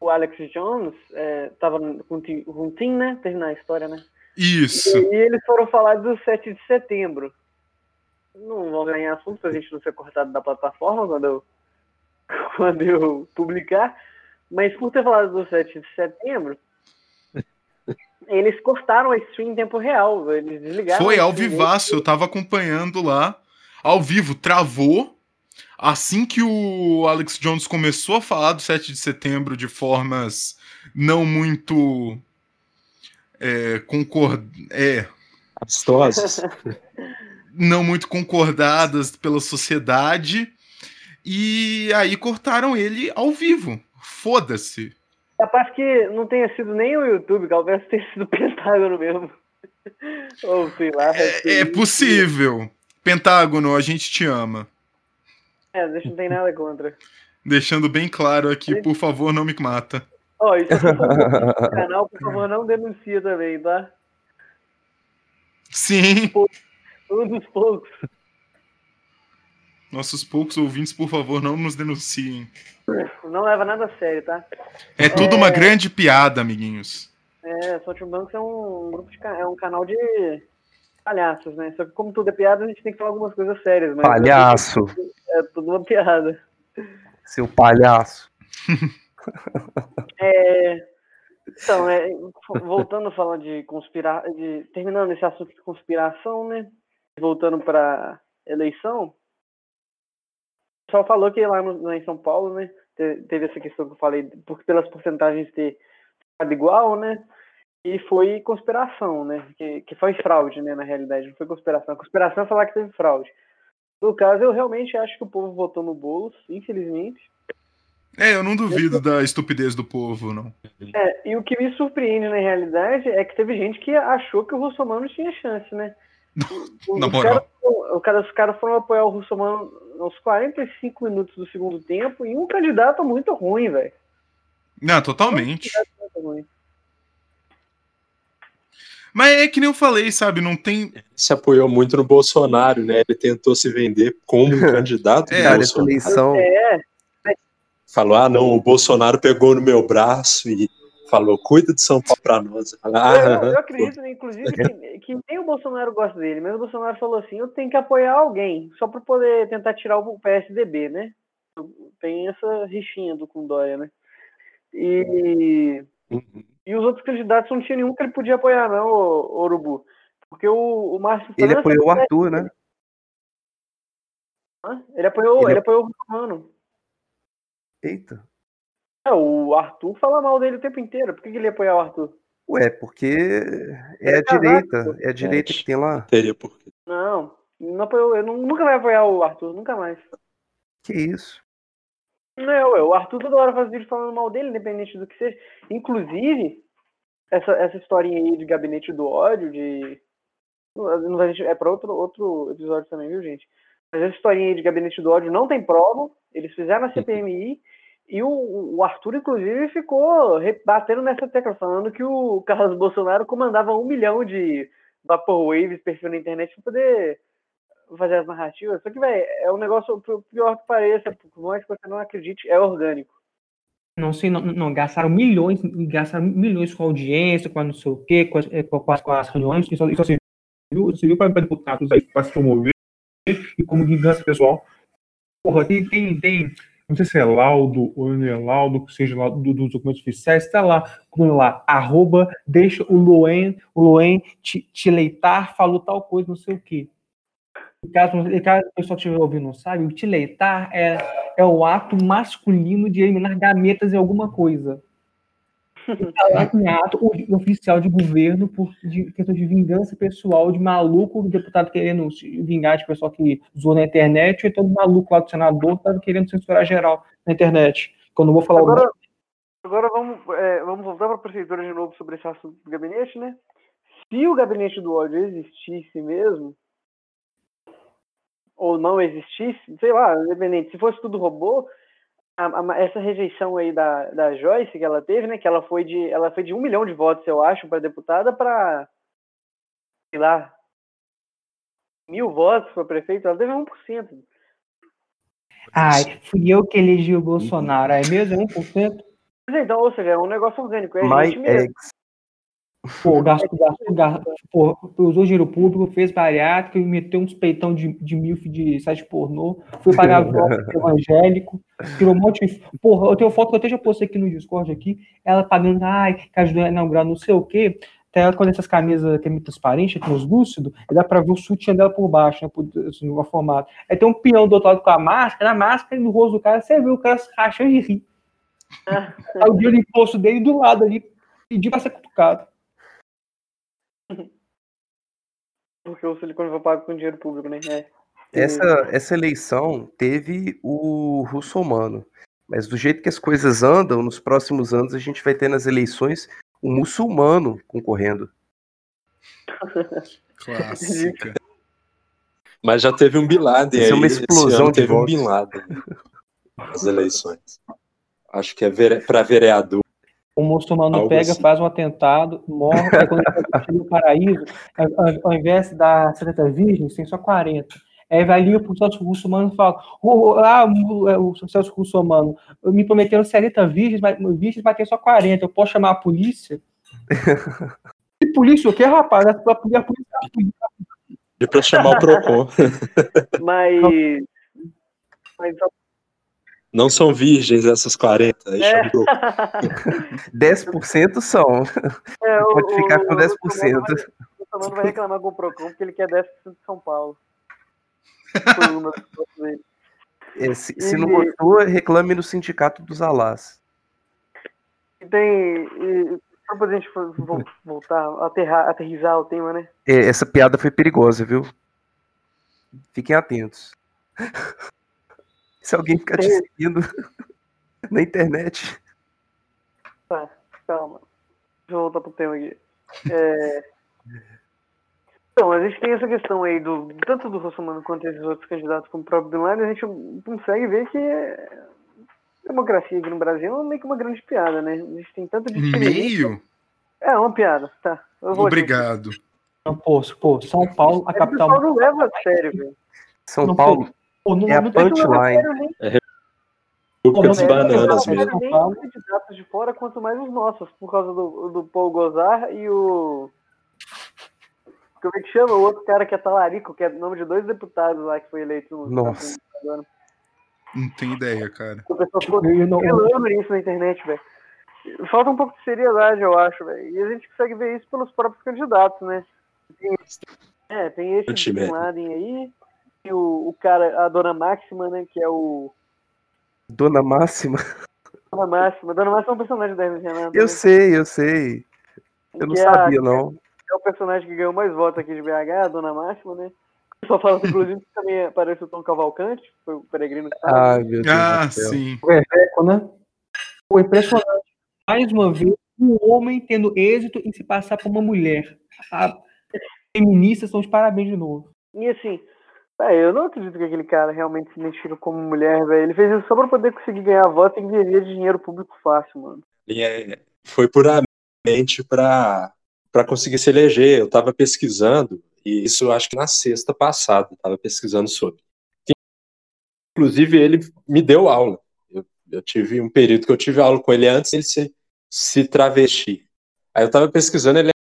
o Alex Jones é, tava com o Tim- com o Tim, né? Terminar a história, né? Isso. E eles foram falar do 7 de setembro. Não vão ganhar assunto pra gente não ser cortado da plataforma quando eu, <laughs> quando eu publicar. Mas por ter falado do 7 de setembro, <laughs> eles cortaram a stream em tempo real. Eles desligaram. Foi ao vivaço, eu tava acompanhando lá. Ao vivo, travou. Assim que o Alex Jones começou a falar do 7 de setembro de formas não muito. É, concord... é, Amistosos. <laughs> não muito concordadas pela sociedade. E aí cortaram ele ao vivo. Foda-se. Capaz que não tenha sido nem o YouTube, talvez tenha sido o Pentágono mesmo. <laughs> Ou sei lá. É, é possível. Pentágono, a gente te ama. É, deixa não tem nada contra. Deixando bem claro aqui, por favor, não me mata. Ó, se você for no canal, por favor, não denuncia também, tá? Sim. Um dos poucos. Nossos poucos ouvintes, por favor, não nos denunciem. Não leva nada a sério, tá? É tudo uma grande piada, amiguinhos. É, Saltimbancos é um grupo de é um canal de palhaços, né? Só que como tudo é piada, a gente tem que falar algumas coisas sérias, mas Palhaço. é tudo uma piada. Seu palhaço. <laughs> Então, é, voltando a falar de conspirar, de terminando esse assunto de conspiração, né? Voltando para eleição, o pessoal falou que lá, no, lá em São Paulo, né? te- Teve essa questão que eu falei, por, pelas porcentagens ter ficado igual, né? E foi conspiração, né? Que, que foi fraude, né? Na realidade, não foi conspiração. A conspiração é falar que teve fraude. No caso, eu realmente acho que o povo votou no Boulos, infelizmente. É, eu não duvido da estupidez do povo, não. É, e o que me surpreende na realidade é que teve gente que achou que o Russomano tinha chance, né? O- Na os moral. caras foram- o cara- os caras foram apoiar o Russomano aos 45 minutos do segundo tempo e um candidato muito ruim, velho. Não, totalmente. Muito ruim. Mas é que nem eu falei, sabe? Não tem. Se apoiou muito no Bolsonaro, né? Ele tentou se vender como um <laughs> candidato É, Bolsonaro. eleição. É, falou: ah, não, o Bolsonaro pegou no meu braço e falou: cuida de São Paulo pra nós. Eu, ah, Eu, eu acredito, né, inclusive, que, que nem o Bolsonaro gosta dele, mas o Bolsonaro falou assim: eu tenho que apoiar alguém, só para poder tentar tirar o PSDB, né? Tem essa rixinha do com Dória, né? E, Uhum. e os outros candidatos não tinha nenhum que ele podia apoiar, não, o, Urubu. Porque o, o Márcio Ele França- apoiou o Arthur, né? Ele apoiou, Ele- ele apoiou o Romano. Eita. É, o Arthur fala mal dele o tempo inteiro. Por que, que ele ia apoiar o Arthur? Ué, porque é é a casado, direita. É a direita que tem lá. Teria por quê. Não, não apoiou, nu- nunca vai apoiar o Arthur, nunca mais. Que isso? Não, ué, o Arthur toda hora faz vídeo falando mal dele, independente do que seja. Inclusive, essa, essa historinha aí de gabinete do ódio, de. não- É pra outro, outro episódio também, viu, gente? Mas essa historinha aí de gabinete do ódio não tem prova. Eles fizeram a CPMI e o, o Arthur, inclusive, ficou batendo nessa tecla, falando que o Carlos Bolsonaro comandava um milhão de Vaporwaves, perfil na internet, pra poder fazer as narrativas. Só que, velho, é um negócio, por pior que pareça, por mais que você não acredite, é orgânico. Não sei, não, não, gastaram milhões, gastaram milhões com audiência, com não sei o quê, com as, eh, com as, com as reuniões, isso, isso serviu, serviu para deputados aí para se promover e como vingança pessoal. Porra, tem, tem, tem, não sei se é laudo ou não é laudo, que seja lá do- dos documentos oficiais, tá lá, como lá, arroba, deixa o Luen, o Luen te, te leitar, falou tal coisa, não sei o quê. Caso, caso o pessoal estiver ouvindo não sabe, o tileitar é, é o ato masculino de eliminar gametas em alguma coisa. Tá lá em ato oficial de governo por de, questão de vingança pessoal de maluco, o deputado querendo se vingar de pessoal que zoou na internet, ou então do maluco lá do senador estava querendo censurar geral na internet. Que eu não vou falar Agora, agora vamos, é, vamos voltar para a prefeitura de novo sobre esse assunto do gabinete, né? Se o gabinete do ódio existisse mesmo, ou não existisse, sei lá, independente, se fosse tudo robô, a- a- essa rejeição aí da, da Joyce que ela teve, né? Que ela foi de, ela foi de um milhão de votos, eu acho, para deputada, para sei lá, mil votos para prefeito, ela teve 1%. Ai, fui eu que elegi o Bolsonaro. É mesmo? É 1%? Mas então, ou seja, é um negócio orgânico, é My gente mesmo. ex. Pô, gastou, gastou, gastou, pô, usou dinheiro público, fez bariátrica, meteu uns peitão de, de milf de site pornô, foi pagar <laughs> voto evangélico, tirou um monte de. Porra, eu tenho foto que eu até já postei aqui no Discord aqui, ela pagando, ai, que ajudou a inaugurar não sei o quê. Até ela com essas camisas que é meio transparente, translúcido, e dá pra ver o sutiã dela por baixo, né, por, assim, no formato. Aí tem um peão do outro lado com a máscara, na máscara, e no rosto do cara, você vê o cara se rachando de rir. <laughs> Aí o dinheiro do imposto dele do lado ali, pediu pra ser cutucado. <laughs> Porque o silicone foi pago com dinheiro público, né? É. Essa, essa eleição teve o russomano. Mas do jeito que as coisas andam, nos próximos anos a gente vai ter nas eleições o muçulmano concorrendo. <laughs> Clássica. Mas já teve um Bin Laden Isso é aí. uma esse explosão ano de teve um votos. Bin Laden nas eleições. Acho que é vere... para vereador. O muçulmano Algo pega, assim. faz um atentado, morre, aí quando ele chega no paraíso, ao- invés da 70 virgens, tem só 40. Aí vai ali pro Celso Russomano e fala: "Ô, ô, Ah, o, é, o Celso Russomano, me prometeram 70 virgens, mas, virgens, mas tem só 40. Eu posso chamar a polícia? <laughs> Que polícia o quê, rapaz? A, a, a polícia E para chamar o Procon. <laughs> Mas. <laughs> Mas Não são virgens essas 40. Aí É. chama o Procon. 10% são. é, o- Pode ficar com o- o 10%. Russomano vai- O Russomano vai reclamar com o Procon porque ele quer 10% de São Paulo. <laughs> É, se, se E- não gostou, reclame no sindicato dos alás. E tem. E, só pra gente vo- vo- voltar, aterrar, aterrizar o tema, né? É, essa piada foi perigosa, viu? Fiquem atentos. <laughs> Se alguém ficar te É. seguindo <laughs> na internet. Tá, calma. Deixa eu voltar pro tema aqui. É... Então, a gente tem essa questão aí, do, tanto do Russomano quanto esses outros candidatos, como o próprio Bin Laden, a gente consegue ver que é- a democracia aqui no Brasil é meio que uma grande piada, né? A gente tem tanto de Meio? É, uma piada, tá. Eu vou Obrigado. Não, pô, pô, São Paulo, a É que o capital. pessoal não leva a sério, velho. São Não, Paulo Pô, não, é a não punchline. nem- Não, não, Bananas mesmo. candidatos de fora, quanto mais os nossos, por causa do, do Paul Gozar e o. Como é que chama? O outro cara que é talarico, que é nome de dois deputados lá que foi eleito no. Nossa. Não tem ideia, cara. O pessoal ficou Eu grilando isso na internet, velho. Falta um pouco de seriedade, eu acho, velho. E a gente consegue ver isso pelos próprios candidatos, né? Tem, é, tem esse mesmo. Laden aí, o, o cara, a dona Máxima, né? Que é o. Dona Máxima. <laughs> Dona Máxima. Dona Máxima é um personagem da Hermes Renato. Eu né? sei, eu sei. Eu não é a- sabia, não. é o personagem que ganhou mais votos aqui de BH, a Dona Máxima, né? Só falando, inclusive, que também aparece o Tom Cavalcante, foi o peregrino que. Ai, meu Deus Ah, do céu. sim. Eco, né? Foi impressionante. Mais uma vez, um homem tendo êxito em se passar por uma mulher. As feministas estão de parabéns de novo. E assim, véi, eu não acredito que aquele cara realmente se identifica como mulher, velho. Ele fez isso só pra poder conseguir ganhar voto e viver de dinheiro público fácil, mano. É- foi puramente para para conseguir se eleger. Eu estava pesquisando, e isso acho que na sexta passada, estava pesquisando sobre. Inclusive, ele me deu aula. Eu, eu tive um período que eu tive aula com ele antes ele se, se travestir. Aí eu estava pesquisando, ele é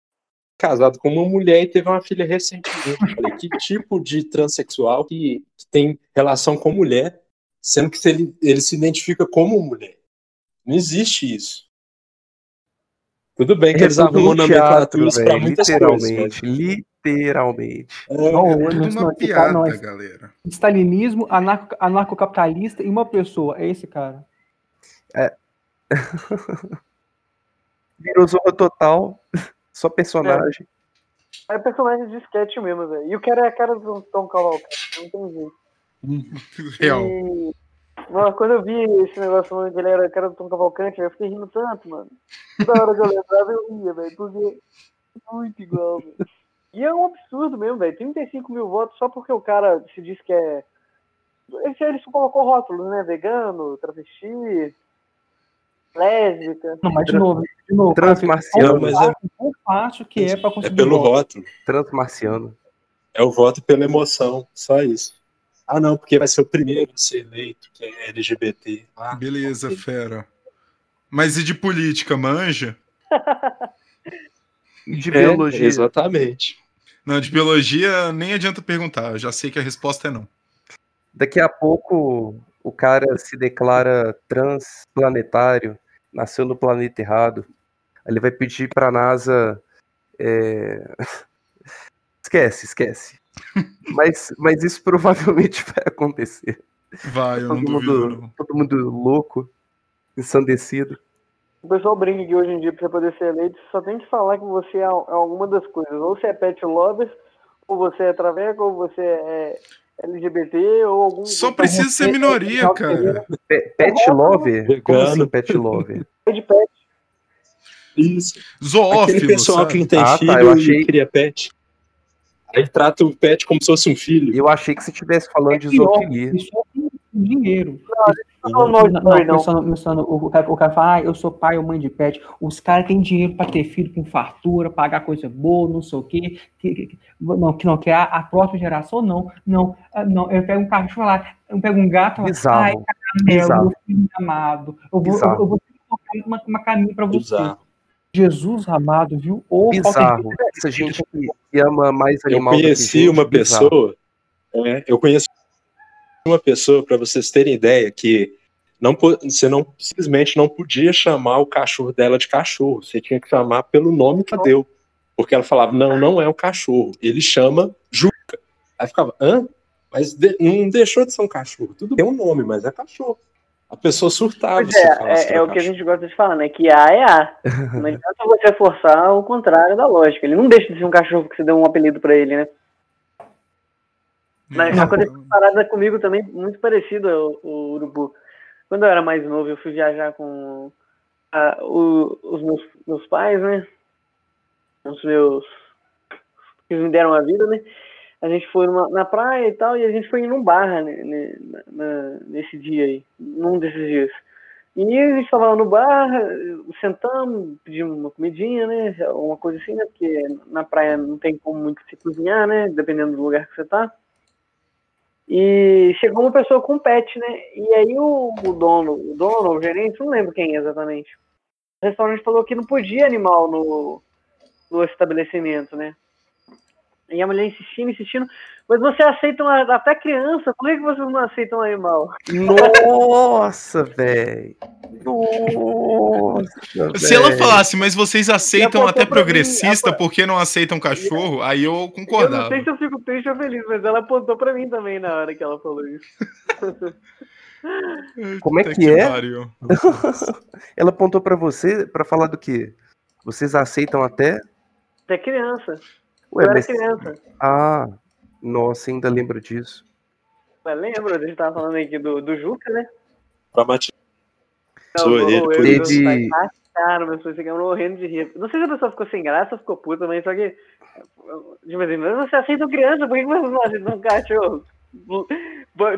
casado com uma mulher e teve uma filha recentemente. Eu falei, que tipo de transexual que, que tem relação com mulher, sendo que ele, ele se identifica como mulher? Não existe isso. Tudo bem que eles É tudo arrumam nomenclaturas para muitas coisas. Literalmente. Literalmente. mas- Não, É, não, não, uma piada, é galera. stalinismo, anarco, anarcocapitalista e uma pessoa. É esse cara. <laughs> Virou zorra total. Só personagem. É personagem de sketch mesmo, velho. E o cara é a cara do Tom Cavalcante, não tem jeito. <laughs> Real. E... Nossa, quando eu vi esse negócio falando que ele era a cara do Tom Cavalcante, eu fiquei rindo tanto, mano. Toda hora que eu lembrava, eu ria, velho, porque é muito igual, velho. E é um absurdo mesmo, velho. 35 mil votos só porque o cara se diz que é. Ele, ele só colocou rótulos, né? Vegano, travesti, lésbica. Não, mas de novo, de novo. Transmarciano. Não, mas Quão é- fácil- que é pra é conseguir pelo voto. Transmarciano. É o voto pela emoção. Só isso. Ah, não, porque vai ser o primeiro a ser eleito, que é LGBT. Ah, Beleza, fera. Mas e de política, manja? De é, biologia. Exatamente. Não, de biologia nem adianta perguntar. Eu já sei que a resposta é não. Daqui a pouco o cara se declara transplanetário, nasceu no planeta errado. Aí Ele vai pedir pra NASA. é, <laughs> Esquece, esquece. <laughs> Mas, mas isso provavelmente vai acontecer. Vai, eu não Todo duvido, mundo, não. todo mundo louco, ensandecido. O pessoal brinca que hoje em dia, pra você poder ser eleito, só tem que falar que você é é alguma das coisas. Ou você é pet lover, ou você é traveco, ou você é LGBT, ou algum. Só precisa ser minoria, cara. Pe- Pet lover? Como assim pet lover? de pet. Isso. Zoófilo, Aquele pessoal sabe? que não tem Ah, tá, filho eu achei- e cria pet. Aí trata o pet como se fosse um filho. Eu achei que você estivesse falando de pior, zoofilia. Isso é dinheiro. Não Não, não. pensando, pensando, o, cara, o cara fala, ah, eu sou pai ou mãe de pet. Os caras têm dinheiro para ter filho com fartura, pagar coisa boa, não sei o quê. Que, que, que- não, que não quer a, a próxima geração, não. Não, ah, não. Eu pego um cachorro lá, eu pego um gato lá, ai, Bizarro. caramelo, Bizarro. meu filho amado. Eu vou, eu, Bizarro. eu vou ter que tocar uma, uma caminho para você. Bizarro. Jesus amado, viu? Ou de- Bizarro. Essa gente que ama mais Eu animal que conheci gente, uma bizarro. pessoa, é, eu conheci uma pessoa, para vocês terem ideia, que não, você não simplesmente não podia chamar o cachorro dela de cachorro, você tinha que chamar pelo nome que ela deu. Porque ela falava, não, não é um cachorro, ele chama Juca. Aí ficava, hã? Mas de- não deixou de ser um cachorro. Tudo bem, é um nome, mas é cachorro. A pessoa surtava Pois é, que é, é o que a gente gosta de falar, né? Que A é A. Não <laughs> adianta você forçar o contrário da lógica. Ele não deixa de ser um cachorro que você deu um apelido pra ele, né? Mas Não, aconteceu uma parada comigo também, muito parecida, o, o Urubu. Quando eu era mais novo, eu fui viajar com a- o- os meus, meus pais, né? Os meus. que me deram a vida, né? A gente foi numa- na praia e tal, e a gente foi num bar né, né, na- na- nesse dia aí, num desses dias. E a gente tava lá no bar, sentamos, pedimos uma comidinha, né? Uma coisa assim, né? Porque na praia não tem como muito se cozinhar, né? Dependendo do lugar que você tá. E chegou uma pessoa com pet, né? E aí o, o dono, o dono, o gerente, não lembro quem exatamente. O restaurante falou que não podia animal no, no estabelecimento, né? E a mulher insistindo, insistindo. Mas você aceitam até criança, por que vocês não aceitam animal? Nossa, velho. Nossa, <laughs> Se ela falasse, mas vocês aceitam até mim, progressista apa- porque não aceitam cachorro, aí eu Eu não concordava. sei se eu fico triste ou feliz, mas ela apontou pra mim também na hora que ela falou isso. <laughs> Como é Puta que é? <laughs> Ela apontou pra você pra falar do quê? Vocês aceitam até? Até criança. Ué, eu era mas... criança. Ah, nossa, ainda lembro disso. Mas lembra? A gente tava falando aqui do, do Juca, né? Pra Mati- Não, Zoeira, o- o- teve- Cara, mas você fica morrendo de rir. Não sei se a pessoa ficou sem graça ou ficou puta, mas só que. Tipo assim, mas você aceita criança, por que você não aceita um cachorro?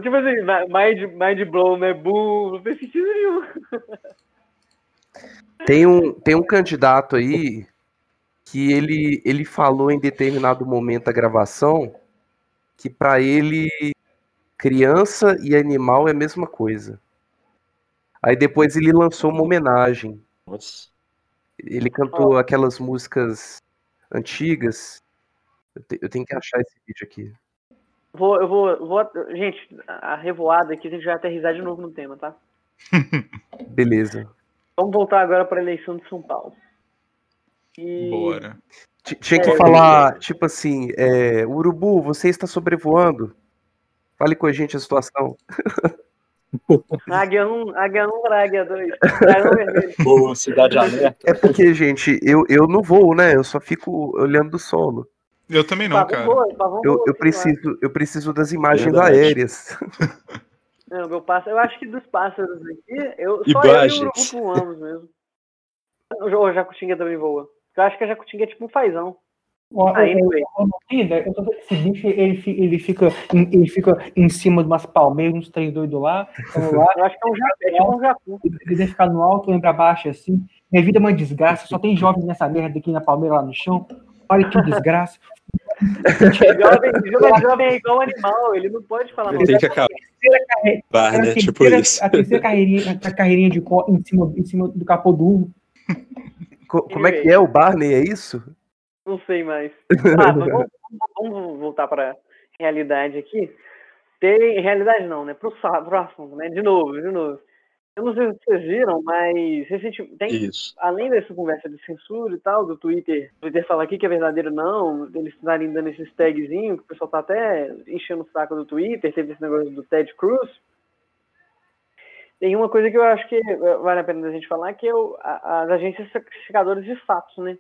Tipo assim, mind, mind blow, né? Boom, não fez sentido nenhum. Tem um, tem um candidato aí que ele, ele falou em determinado momento da gravação que pra ele criança e animal é a mesma coisa. Aí depois ele lançou uma homenagem. Nossa. Ele cantou aquelas músicas antigas. Eu, te- eu tenho que achar esse vídeo aqui. Vou, eu vou, vou. Gente, a revoada aqui, a gente vai aterrizar de novo no tema, tá? <laughs> Beleza. Vamos voltar agora para a eleição de São Paulo. E... Bora. Tinha que É, falar, tipo assim, é, Urubu, você está sobrevoando. Fale com a gente a situação. <laughs> Águia 1, Águia 1 para Águia 2. Dragão vermelho. Boa, Cidade <laughs> Alerta. É porque, gente, eu, eu não vou, né? Eu só fico olhando do solo. Eu também não, cara. Eu, eu preciso, eu preciso das imagens Verdade. aéreas. Não, meu pássaro, eu acho que dos pássaros aqui, eu, só Imagens. eu e o Urubu voamos mesmo. O a Jacutinga também voa. Eu acho que a Jacutinga é tipo um fazão. Anyway. Eu tô vendo esse bicho, ele, ele, fica, em- ele fica em cima de umas palmeiras, uns três doidos lá. <laughs> Então, lá Eu acho que é um jacu. É tipo um jacu. ele deve ficar no alto, lembra pra baixo, assim. Minha vida é uma desgraça, só tem jovens nessa merda aqui na palmeira lá no chão. Olha que desgraça. <laughs> Jovem, jovem, jovem é igual animal, ele não pode falar Ele tem que acabar, né? a Tipo isso. a terceira carreirinha, a carreirinha de co em cima, em cima do capô do Uno. <laughs> Co- como é que é o Barney, é isso? Não sei mais. <laughs> Ah, vamos, vamos voltar para realidade aqui. Tem realidade não, né? Pro, sa- pro assunto, né? De novo, de novo. Eu não sei se vocês viram, mas recentemente tem Isso. além dessa conversa de censura e tal, do Twitter, o Twitter falar aqui que é verdadeiro não, eles estarem dando esses tagzinhos, que o pessoal tá até enchendo o saco do Twitter, teve esse negócio do Ted Cruz. Tem uma coisa que eu acho que eh, vale a pena a gente falar, que é o, a- as agências certificadoras de fatos, né?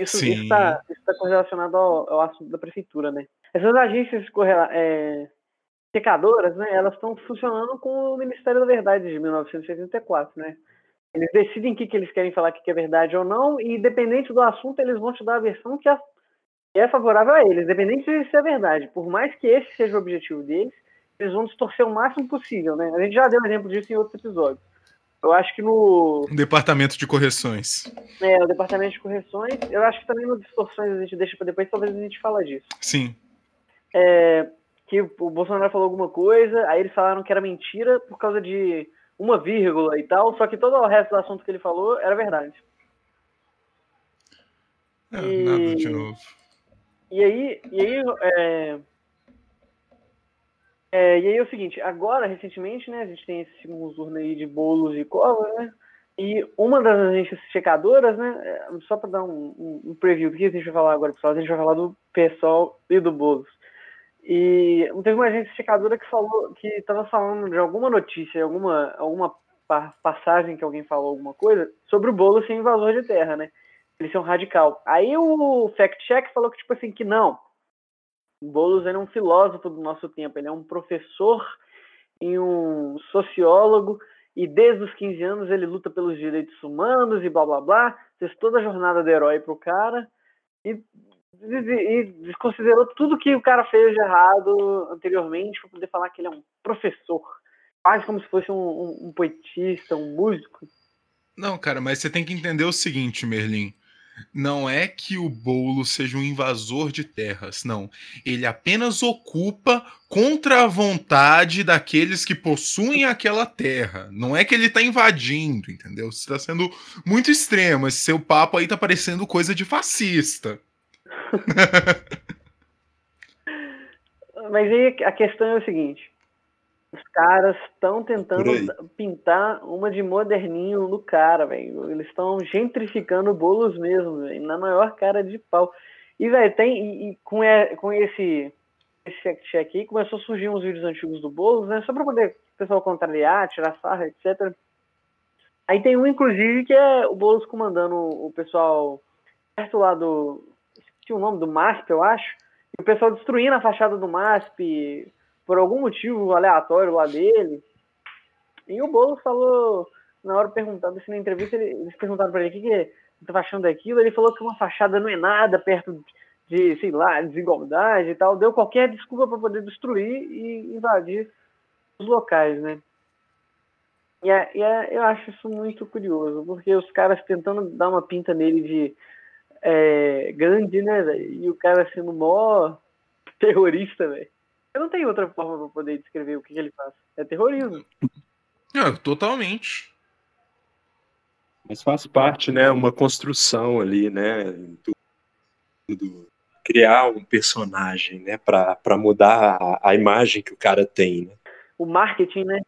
Isso está tá correlacionado ao, ao assunto da prefeitura, né? Essas agências correla- é, certificadoras, né, elas estão funcionando com o Ministério da Verdade de 1984, né? Eles decidem o que, que eles querem falar que é verdade ou não, e independente do assunto, eles vão te dar a versão que é, que é favorável a eles, independente de se é verdade. Por mais que esse seja o objetivo deles, eles vão distorcer o máximo possível, né? A gente já deu exemplo disso em outros episódios. Eu acho que no Departamento de correções. é, o departamento de correções, eu acho que também no distorções a gente deixa para depois, talvez a gente fala disso. Sim. É, que o Bolsonaro falou alguma coisa, aí eles falaram que era mentira por causa de uma vírgula e tal, só que todo o resto do assunto que ele falou era verdade. É, E- Nada de novo. E aí, e aí, é, é, e aí é o seguinte, agora, recentemente, né, a gente tem esse turno aí de bolos e cova, né, e uma das agências checadoras, né, é, só para dar um, um, um preview do que a gente vai falar agora, pessoal, a gente vai falar do PSOL e do Boulos. E teve uma agência checadora que falou que estava falando de alguma notícia, alguma, alguma pa- passagem que alguém falou alguma coisa sobre o Boulos ser invasor de terra, né? Ele ser um radical. Aí o fact check falou que tipo assim que não. O Boulos ele é um filósofo do nosso tempo, ele é um professor e um sociólogo e desde os 15 anos ele luta pelos direitos humanos e blá blá blá, fez toda a jornada do herói pro cara e e, e desconsiderou tudo que o cara fez de errado anteriormente para poder falar que ele é um professor. Quase como se fosse um, um- um poetista, um músico. Não, cara, mas você tem que entender o seguinte, Merlin. Não é que o Boulos seja um invasor de terras, não. Ele apenas ocupa contra a vontade daqueles que possuem aquela terra. Não é que ele está invadindo, entendeu? Está sendo muito extremo. Esse seu papo aí tá parecendo coisa de fascista. <laughs> Mas aí a questão é o seguinte: os caras estão tentando pintar uma de moderninho no cara, velho. Eles estão gentrificando bolos mesmo, véio, na maior cara de pau. E, velho, tem. E, e com, é, com esse, esse fact-check aqui, começou a surgir uns vídeos antigos do Boulos, né? Só pra poder o pessoal contrariar, tirar sarra, etc. Aí tem um, inclusive, que é o Boulos comandando o pessoal perto lá do. Tinha o nome do MASP, eu acho. E o pessoal destruindo a fachada do MASP por algum motivo aleatório lá dele. E o Boulos falou, na hora perguntando assim na entrevista, eles perguntaram para ele o que, que ele estava achando daquilo. Ele falou que uma fachada não é nada perto de, sei lá, desigualdade e tal. Deu qualquer desculpa para poder destruir e invadir os locais, né? E, é, e é, eu acho isso muito curioso, porque os caras tentando dar uma pinta nele de é, grande, né? E o cara sendo mó terrorista, velho. Eu não tenho outra forma para poder descrever o que, que, ele faz. É terrorismo. É, totalmente. Mas faz parte, né? Uma construção ali, né? Do, do criar um personagem, né? Para mudar a, a, imagem que o cara tem, né? O marketing, né?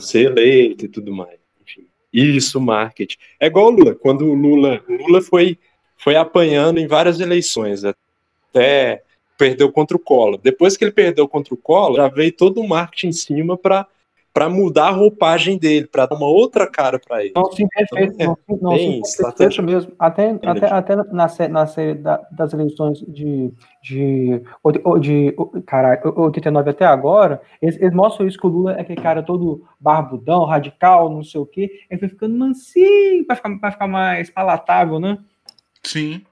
Ser eleito e tudo mais. Enfim. Isso, marketing. É igual o Lula. Quando o Lula, Lula foi, foi apanhando em várias eleições, até perdeu contra o Collor. Depois que ele perdeu contra o Collor, já veio todo o marketing em cima para para mudar a roupagem dele, para dar uma outra cara para ele. Não, sim, perfeito. Então, não, não, bem, sim, perfeito mesmo. Até, até, até na, na série da, das eleições de, de, de, de cara, 89 até agora, eles, eles, mostram isso que o Lula é aquele cara todo barbudão, radical, não sei o quê. Ele foi ficando mansinho para ficar, ficar mais palatável, né? Sim.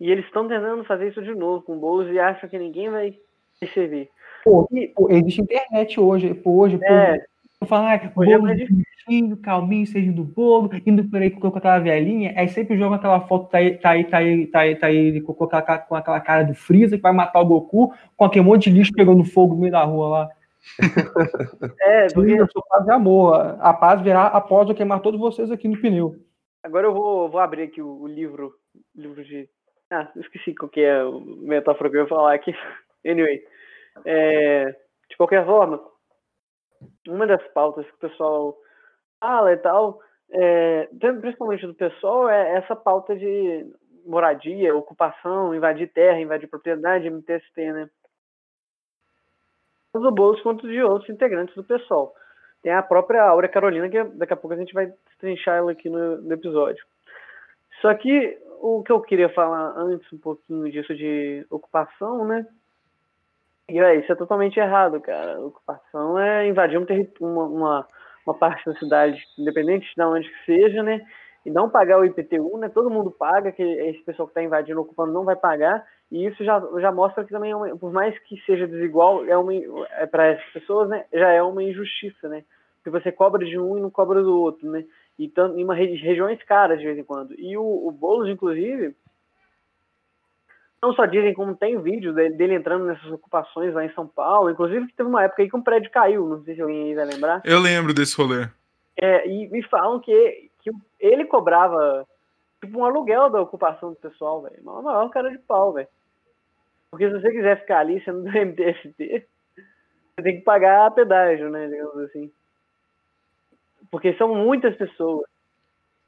E eles estão tentando fazer isso de novo com o e acham que ninguém vai perceber. Pô, pô existe internet hoje, pô, hoje, é. pô, falar, ah, bolo é bonitinho, calminho, seja do bolo, indo por aí com aquela velhinha, aí sempre joga aquela foto, tá aí, tá aí, tá aí, tá aí, tá aí com, aquela, com aquela cara do Freeza que vai matar o Goku, com aquele monte de lixo pegando fogo no meio da rua lá. <laughs> É, porque... eu sou paz e amor. A paz virá após eu queimar todos vocês aqui no pneu. Agora eu vou, vou abrir aqui o, o livro, livro de ah, esqueci qual que é a metáfora que eu ia falar aqui. <laughs> Anyway, é, de qualquer forma, uma das pautas que o pessoal fala e tal, é, principalmente do pessoal, é essa pauta de moradia, ocupação, invadir terra, invadir propriedade, MTST, né? Tanto Boulos quanto de outros integrantes do pessoal. Tem a própria Áurea Carolina, que daqui a pouco a gente vai trinchar ela aqui no, no episódio. Só que o que eu queria falar antes um pouquinho disso de ocupação, né? E é, isso é totalmente errado, cara. Ocupação é invadir um uma, uma, uma, parte da cidade, independente de onde que seja, né? E não pagar o IPTU, né? Todo mundo paga, que esse pessoal que está invadindo, ocupando, não vai pagar. E isso já, já mostra que também, é por mais que seja desigual, é, é para essas pessoas, né? Já é uma injustiça, né? Porque você cobra de um e não cobra do outro, né? E em uma regiões caras de vez em quando. E o, o Boulos, inclusive, não só dizem como tem vídeo dele, dele, entrando nessas ocupações lá em São Paulo, inclusive que teve uma época aí que um prédio caiu, não sei se alguém aí vai lembrar. Eu lembro desse rolê. É, e me falam que, que ele cobrava tipo um aluguel da ocupação do pessoal, velho. Maior, maior cara de pau, velho. Porque se você quiser ficar ali sendo do MTST, você tem que pagar pedágio, né, digamos assim porque são muitas pessoas.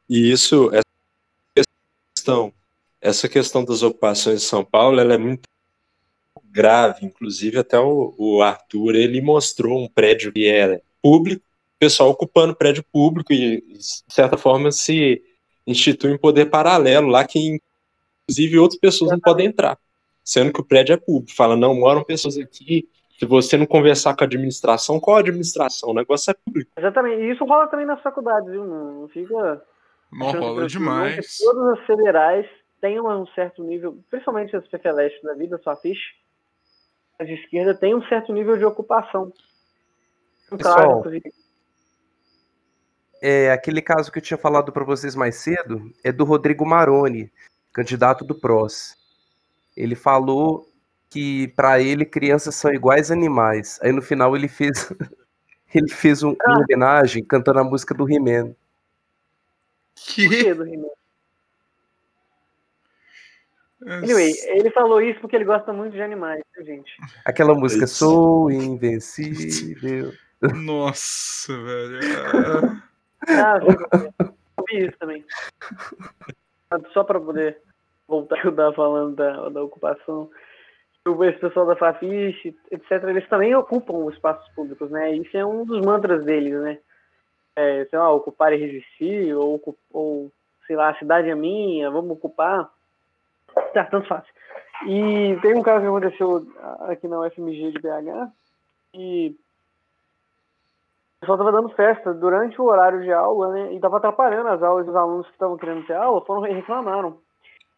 E isso, essa questão, essa questão das ocupações de São Paulo, ela é muito grave, inclusive até o, o Arthur, ele mostrou um prédio que era público, pessoal ocupando prédio público e, de certa forma, se institui um poder paralelo lá que, inclusive, outras pessoas não podem entrar, sendo que o prédio é público. Fala, não, moram pessoas aqui se você não conversar com a administração, qual a administração? O negócio é público. Exatamente. E isso rola também nas faculdades, viu? Não fica. Não rola demais. Todas as federais têm um certo nível, principalmente as PFLeste da vida, sua ficha, as de esquerda tem um certo nível de ocupação. Pessoal, é, aquele caso que eu tinha falado para vocês mais cedo é do Rodrigo Maroni, candidato do PROS. Ele falou que para ele crianças são iguais animais. Aí no final ele fez <laughs> ele fez um, uma homenagem cantando a música do He-Man. Que? que do He-Man? Anyway, ele falou isso porque ele gosta muito de animais, gente? Aquela música Sou Invencível. <laughs> Nossa, velho. Ah, eu vi isso também. Só para poder voltar a estava falando da, da ocupação. Esse pessoal da Fafiche, etc., eles também ocupam os espaços públicos, né? Isso é um dos mantras deles, né? É, sei lá, ocupar e resistir, ou, ou sei lá, a cidade é minha, vamos ocupar. Tá, tanto fácil. E tem um caso que aconteceu aqui na UFMG de BH, e o pessoal estava dando festa durante o horário de aula, né? E estava atrapalhando as aulas dos alunos que estavam querendo ter aula, foram reclamaram.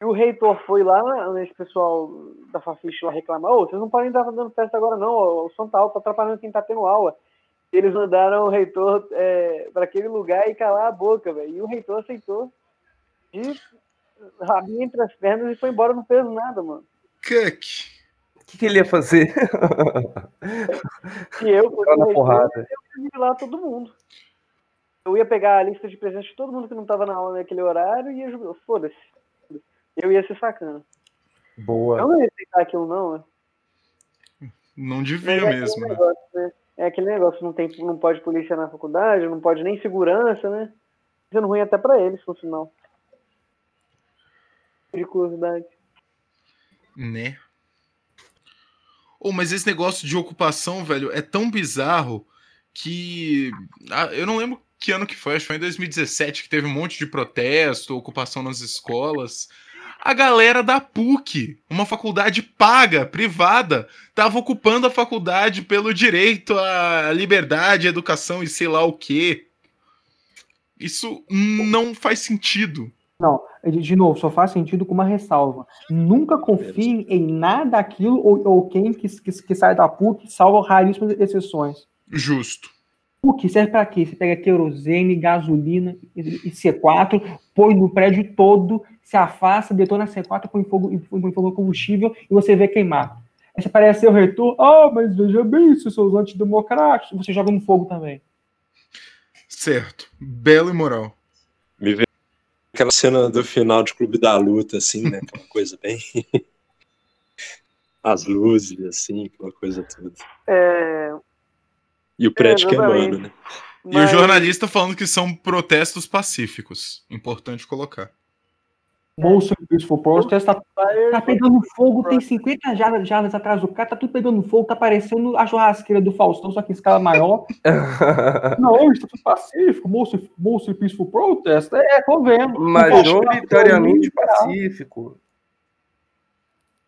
E o reitor foi lá, nesse pessoal da Fafiche lá reclamar, ô, vocês não podem estar dando festa agora não, o som tá alto, tá atrapalhando quem tá tendo aula. Eles mandaram o reitor é, para aquele lugar e calar a boca, velho. E o reitor aceitou de rabinho entre as pernas e foi embora, não fez nada, mano. Cuck que, que ele ia fazer? E eu, na porrada. eu ia lá todo mundo. Eu ia pegar a lista de presentes de todo mundo que não estava na aula naquele horário e ia Foda-se. Eu ia ser sacana. Boa. Eu não ia aceitar aquilo, não, né? Não devia é mesmo. Negócio, né? É aquele negócio, não, tem, não pode polícia na faculdade, não pode nem segurança, né? Sendo ruim até pra eles, no final. Periculosidade. Né? Oh, mas esse negócio de ocupação, velho, é tão bizarro que. Ah, eu não lembro que ano que foi, acho que foi em 2017 que teve um monte de protesto, ocupação nas escolas. A galera da PUC, uma faculdade paga, privada, tava ocupando a faculdade pelo direito à liberdade, à educação e sei lá o quê. Isso não faz sentido. Não, de novo, só faz sentido com uma ressalva. Nunca confiem em nada daquilo ou, ou quem que, que, que, sai da PUC, salvo raríssimas exceções. Justo. PUC serve para quê? Você pega querosene, gasolina e C4, põe no prédio todo, se afasta, detona C4, põe fogo, põe fogo no combustível e você vê queimar. Aí você parece o reitor, ah, oh, mas veja bem, isso são os antidemocráticos, você joga no fogo também. Certo. Belo e moral. Me vê aquela cena do final de Clube da Luta, assim, né? Aquela coisa bem. <laughs> As luzes, assim, aquela coisa toda. É... E o prédio é, queimando, né? Mas... E o jornalista falando que são protestos pacíficos. Importante colocar. Motion Peaceful Protest tá, tá pegando fogo, tem 50 jardas, jardas atrás do cara, tá tudo pegando fogo, tá parecendo a churrasqueira do Faustão, só que em escala maior. <laughs> não, isso tá tudo pacífico, Motion Peaceful Protest, é, tô vendo. Majoritariamente pacífico.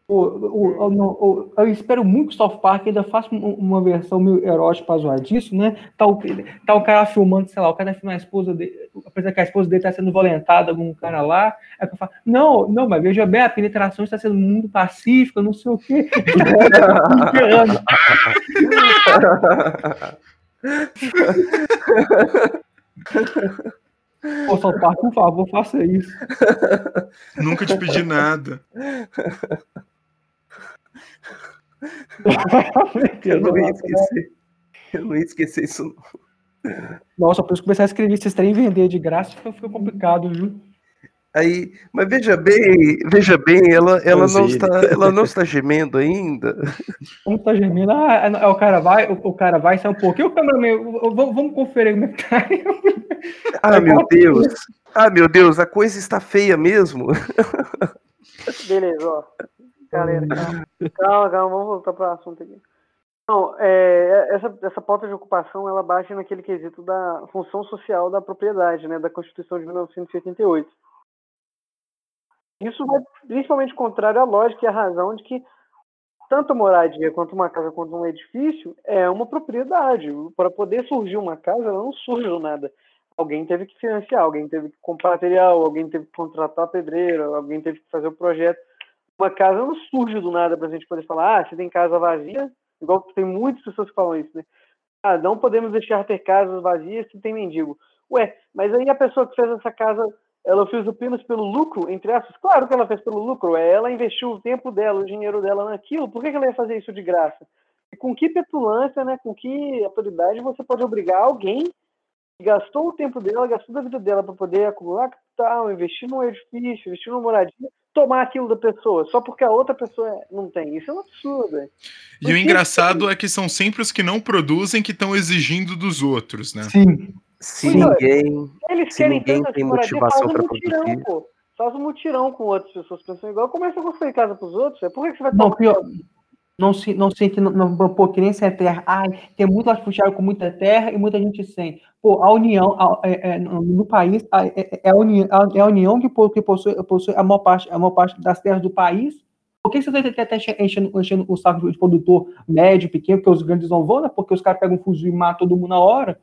O, o, eu espero muito que o South Park ainda faça uma versão meio erótica pra zoar disso, né? Tá o, tá o cara filmando, sei lá, o cara filma a esposa dele, apesar que a esposa dele tá sendo violentada com um cara lá. Aí eu falo, não, não, mas veja bem, a penetração está sendo muito pacífica, não sei o quê. <laughs> Ô, South Park, por favor, faça isso. Nunca te pedi nada. <laughs> eu não ia esquecer. Eu não ia esquecer isso, não. Nossa, por começar a escrever esses trem vender de graça fica, complicado, viu? Aí, mas veja bem, veja bem, ela, ela, não está, ela não está gemendo ainda. Não está gemendo. Ah, é, o cara vai, o, o cara vai, sai um pouquinho. O cameraman, vamos, vamos conferir como é que tá. Ah, meu Deus. Ah, meu Deus, a coisa está feia mesmo. Beleza, ó galera. Calma, calma, vamos voltar para o assunto aqui. Não, é, essa, essa pauta de ocupação, ela bate naquele quesito da função social da propriedade, né, da Constituição de 1988. Isso vai principalmente contrário à lógica e à razão de que tanto a moradia quanto uma casa quanto um edifício é uma propriedade. Para poder surgir uma casa, ela não surge do nada. Alguém teve que financiar, alguém teve que comprar material, alguém teve que contratar pedreiro, alguém teve que fazer o projeto uma casa não surge do nada para a gente poder falar, ah, você tem casa vazia, igual tem muitas pessoas que falam isso, né? Ah, não podemos deixar ter casas vazias se tem mendigo. Ué, mas aí a pessoa que fez essa casa, ela fez apenas pelo lucro, entre aspas? Claro que ela fez pelo lucro, é, ela investiu o tempo dela, o dinheiro dela naquilo, por que, ela ia fazer isso de graça? E com que petulância, né, com que autoridade você pode obrigar alguém que gastou o tempo dela, gastou a vida dela para poder acumular capital, investir num edifício, investir numa moradia, tomar aquilo da pessoa, só porque a outra pessoa não tem. Isso é um absurdo. Véio. E o engraçado é que são sempre os que não produzem que estão exigindo dos outros, né? Sim. Se ninguém, Eles se querem ninguém tem motivação faz um para mutirão, produzir. pô. Faz um mutirão com outras pessoas pensando igual. Começa a construir casa pros outros. véio. Por que, que você vai Não, pior, não se, não se, não, não, pô, que nem sem terra. Ai, tem muito latifundiário com muita terra e muita gente sem. Pô, a União, a- é- é, no país, a- é, é a União, é a União que, que possui, possui a maior parte, a maior parte das terras do país. Por que você está até enchendo, enchendo o saco de produtor médio, pequeno, porque os grandes não vão, né? Porque os caras pegam um fuzil e matam todo mundo na hora.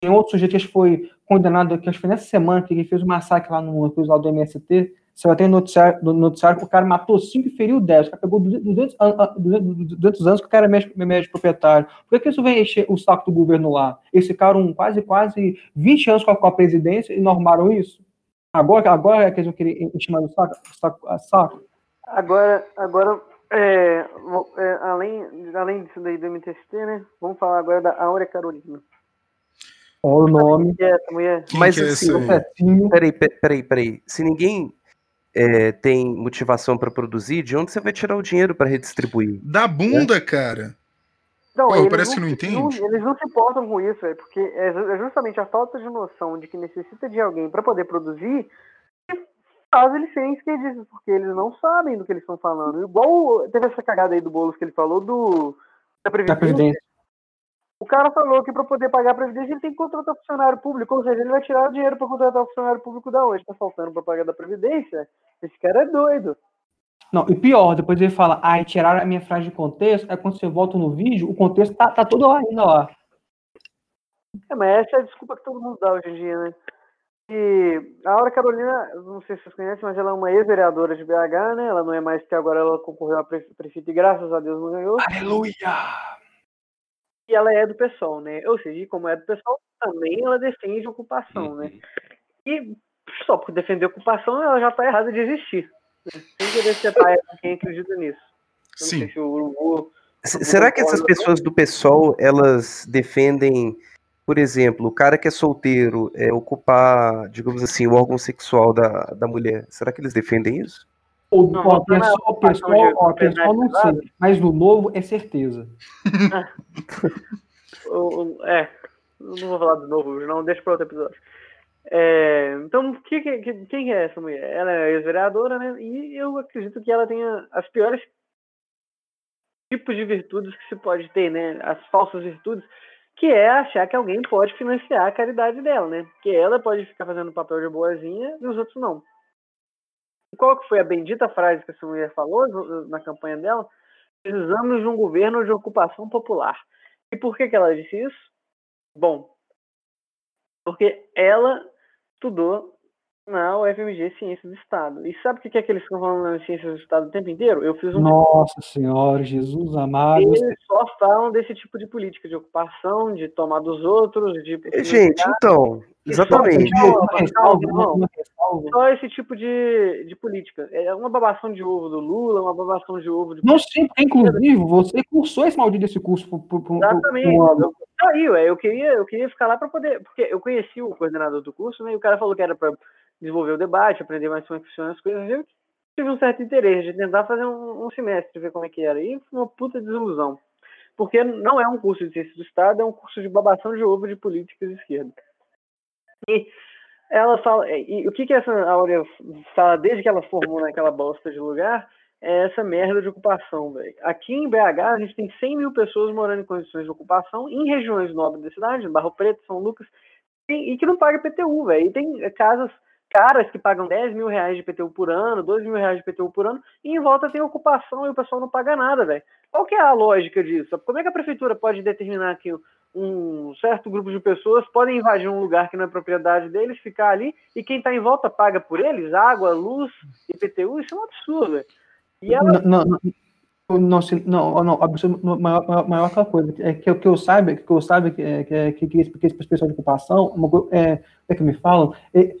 Tem outro sujeito que foi condenado, que acho que foi nessa semana, que fez um massacre lá no lá do MST. Saiu até no noticiário, no noticiário que o cara matou 5 e feriu 10. O cara pegou 200, an- an- 200 anos que o cara é médico, médico proprietário. Por que, que isso vem encher o saco do governo lá? Eles ficaram quase, quase 20 anos com a, com a presidência e não arrumaram isso? Agora, agora é que eles vão querer encher mais o saco? saco, saco? Agora, agora é, é, além, além disso daí do MTST, né? Vamos falar agora da Áurea Carolina. Olha o nome. Que é essa mulher? Quem Mas é assim, esse. Peraí, pe- peraí, peraí. Se ninguém é, tem motivação para produzir, de onde você vai tirar o dinheiro para redistribuir? Da bunda, cara. Não, Pô, parece que não entende. eles não se importam com isso, é porque é é justamente a falta de noção de que necessita de alguém para poder produzir que faz eles serem esquerdistas, porque eles não sabem do que eles estão falando. Igual teve essa cagada aí do Boulos que ele falou do da Da Previdência. O cara falou que para poder pagar a Previdência ele tem que contratar funcionário público, ou seja, ele vai tirar o dinheiro para contratar o funcionário público da onde? Tá faltando para pagar da Previdência? Esse cara é doido. Não, e pior, depois ele fala, ai, tiraram a minha frase de contexto, aí quando você volta no vídeo, o contexto tá, tá todo lá ainda lá. É, mas essa é a desculpa que todo mundo dá hoje em dia, né? E a Aura Carolina, não sei se vocês conhecem, mas ela é uma ex-vereadora de BH, né? Ela não é mais que agora ela concorreu a pre- prefeito e graças a Deus não ganhou. Aleluia! E ela é do PSOL, né? Ou seja, como é do PSOL, também ela defende a ocupação, né? E só por defender a ocupação, ela já tá errada de existir. Né? Ser pai com quem acredita nisso. Não Sim. sei se o Urubu Será que essas pessoas do PSOL, elas defendem, por exemplo, o cara que é solteiro é, ocupar, digamos assim, o órgão sexual da, da mulher? Será que eles defendem isso? O, Não, ó, não é pessoal, ocupação pessoal, ó, pessoal não sei, mas no novo é certeza. <laughs> É, eu não vou falar de novo não, deixa para outro episódio. É, então, que- que- quem é essa mulher? Ela é ex-vereadora, né? E eu acredito que ela tenha as piores tipos de virtudes que se pode ter, né? As falsas virtudes, que é achar que alguém pode financiar a caridade dela, né? Que ela pode ficar fazendo papel de boazinha e os outros não. E Qual que foi a bendita frase que essa mulher falou na campanha dela? Precisamos de um governo de ocupação popular. E por que, que ela disse isso? Bom, porque ela estudou na UFMG Ciências do Estado. E sabe o que, que é que eles ficam falando na Ciências do Estado o tempo inteiro? Eu fiz um. Nossa Senhora, Jesus amado. Eles só falam desse tipo de política, de ocupação, de tomar dos outros, de. Gente, então, exatamente. Ressalva. Só esse tipo de, de política. É uma babação de ovo do Lula, uma babação de ovo de. Não sei, porque, inclusive, você cursou esse maldito desse curso por, por, por, Exatamente. Eu, aí, ué, eu queria, eu queria ficar lá para poder, porque eu conheci o coordenador do curso, né? E o cara falou que era para desenvolver o debate, aprender mais como é funcionam as coisas. Eu tive um certo interesse de tentar fazer um, um semestre, ver como é que era. E foi uma puta desilusão. Porque não é um curso de ciências do Estado, é um curso de babação de ovo de políticas de esquerda. E ela fala, e, o que que essa Áurea fala desde que ela formou naquela bosta de lugar é essa merda de ocupação, velho. Aqui em BH, a gente tem 100 mil pessoas morando em condições de ocupação em regiões nobres da cidade, Barro Preto, São Lucas, e, que não paga PTU, velho. E tem casas caras que pagam 10 mil reais de PTU por ano, 12 mil reais de PTU por ano, e em volta tem ocupação e o pessoal não paga nada, velho. Qual que é a lógica disso? Como é que a prefeitura pode determinar que um certo grupo de pessoas podem invadir um lugar que não é propriedade deles, ficar ali, e quem está em volta paga por eles? Água, luz, IPTU? Isso é um absurdo. E ela Não, não, Não, não, não, absolutamente, maior, maior aquela coisa, é que, que eu saiba, que eu saiba que, é, que, que, que esse pessoal de ocupação, é, é que me falam, é,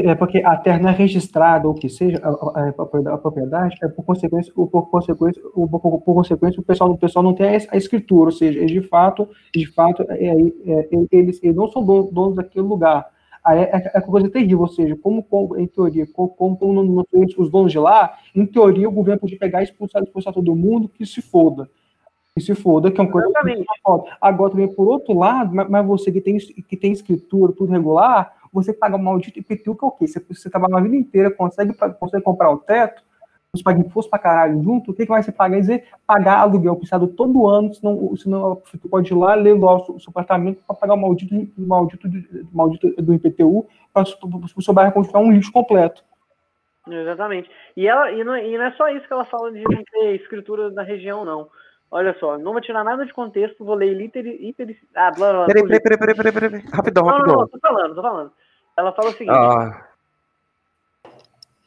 é porque a terra não é registrada, ou que seja, a, a, a propriedade, é por consequência, por consequência, por, por, por consequência o, pessoal, o pessoal não tem a, escritura, ou seja, de fato, de fato, é, é, é, eles, eles não são donos, donos daquele lugar. Aí é, é, é coisa terrível, ou seja, como, como em teoria, como, como não, não, os donos de lá, em teoria o governo podia pegar e expulsar, expulsar todo mundo que se foda. Que se foda, que é uma coisa Exatamente. Agora também, por outro lado, mas você que tem, que tem escritura, tudo regular, você paga o maldito IPTU, que é o quê? Você, você trabalha a vida inteira, consegue, consegue comprar o teto, você paga imposto pra caralho junto, o que, que vai ser pagar? dizer, pagar aluguel pisado todo ano, senão, senão você pode ir lá, ler lá o seu apartamento para pagar o maldito, o maldito, o maldito do IPTU, para o seu bairro continuar um lixo completo. Exatamente. E, ela, e não, e, não, é só isso que ela fala de não ter escritura da região, não. Olha só, não vou tirar nada de contexto, vou ler liter, hiper, ah, blá, blá, peraí, peraí, peraí, peraí, peraí, peraí, rapidão, não, rapidão. Não, não, tô falando, tô falando. Ela fala o seguinte. Ah.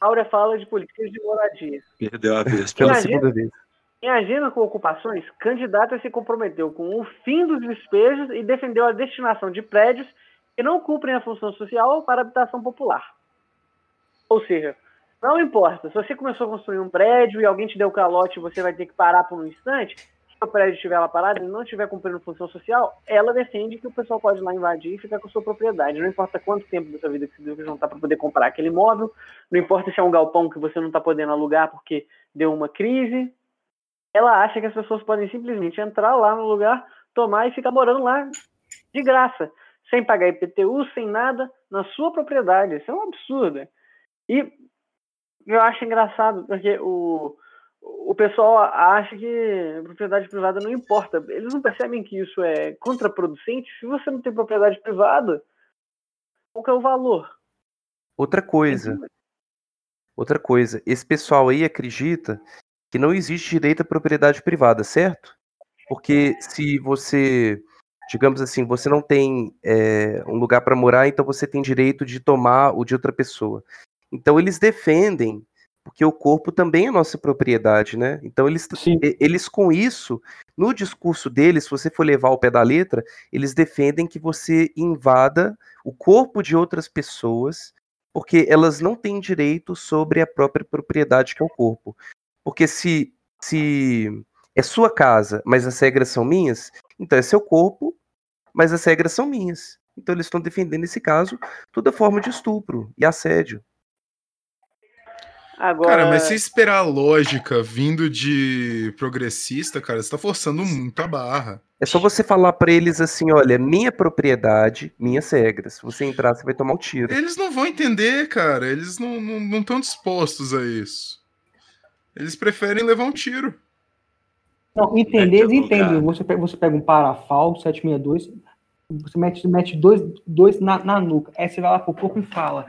Áurea fala de políticas de moradia. Perdeu a vez, pela segunda vez. Em agenda com ocupações, candidata se comprometeu com o fim dos despejos e defendeu a destinação de prédios que não cumprem a função social para habitação popular. Ou seja, não importa, se você começou a construir um prédio e alguém te deu calote e você vai ter que parar por um instante, o prédio estiver lá parado e não estiver cumprindo função social, ela defende que o pessoal pode ir lá invadir e ficar com a sua propriedade. Não importa quanto tempo da sua vida que você deve juntar para poder comprar aquele imóvel, não importa se é um galpão que você não está podendo alugar porque deu uma crise. Ela acha que as pessoas podem simplesmente entrar lá no lugar, tomar e ficar morando lá de graça, sem pagar IPTU, sem nada, na sua propriedade. Isso é um absurdo. E eu acho engraçado, porque o o pessoal acha que propriedade privada não importa. Eles não percebem que isso é contraproducente. Se você não tem propriedade privada, qual é o valor? Outra coisa. Outra coisa. Esse pessoal aí acredita que não existe direito à propriedade privada, certo? Porque se você, digamos assim, você não tem é, um lugar para morar, então você tem direito de tomar o de outra pessoa. Então eles defendem porque o corpo também é nossa propriedade, né? Então eles, eles com isso, no discurso deles, se você for levar ao pé da letra, eles defendem que você invada o corpo de outras pessoas, porque elas não têm direito sobre a própria propriedade que é o corpo. Porque se, se é sua casa, mas as regras são minhas, então é seu corpo, mas as regras são minhas. Então eles estão defendendo nesse caso toda forma de estupro e assédio. Agora... Cara, mas se esperar a lógica vindo de progressista, cara, você tá forçando muito a barra. É só você falar para eles assim, olha, minha propriedade, minhas regras. Se você entrar, você vai tomar um tiro. Eles não vão entender, cara. Eles não estão não, não dispostos a isso. Eles preferem levar um tiro. Não, entender, eles entendem. Você pega, você pega um parafal 762, você mete, mete dois, dois na, na nuca. Aí você vai lá pro corpo e fala: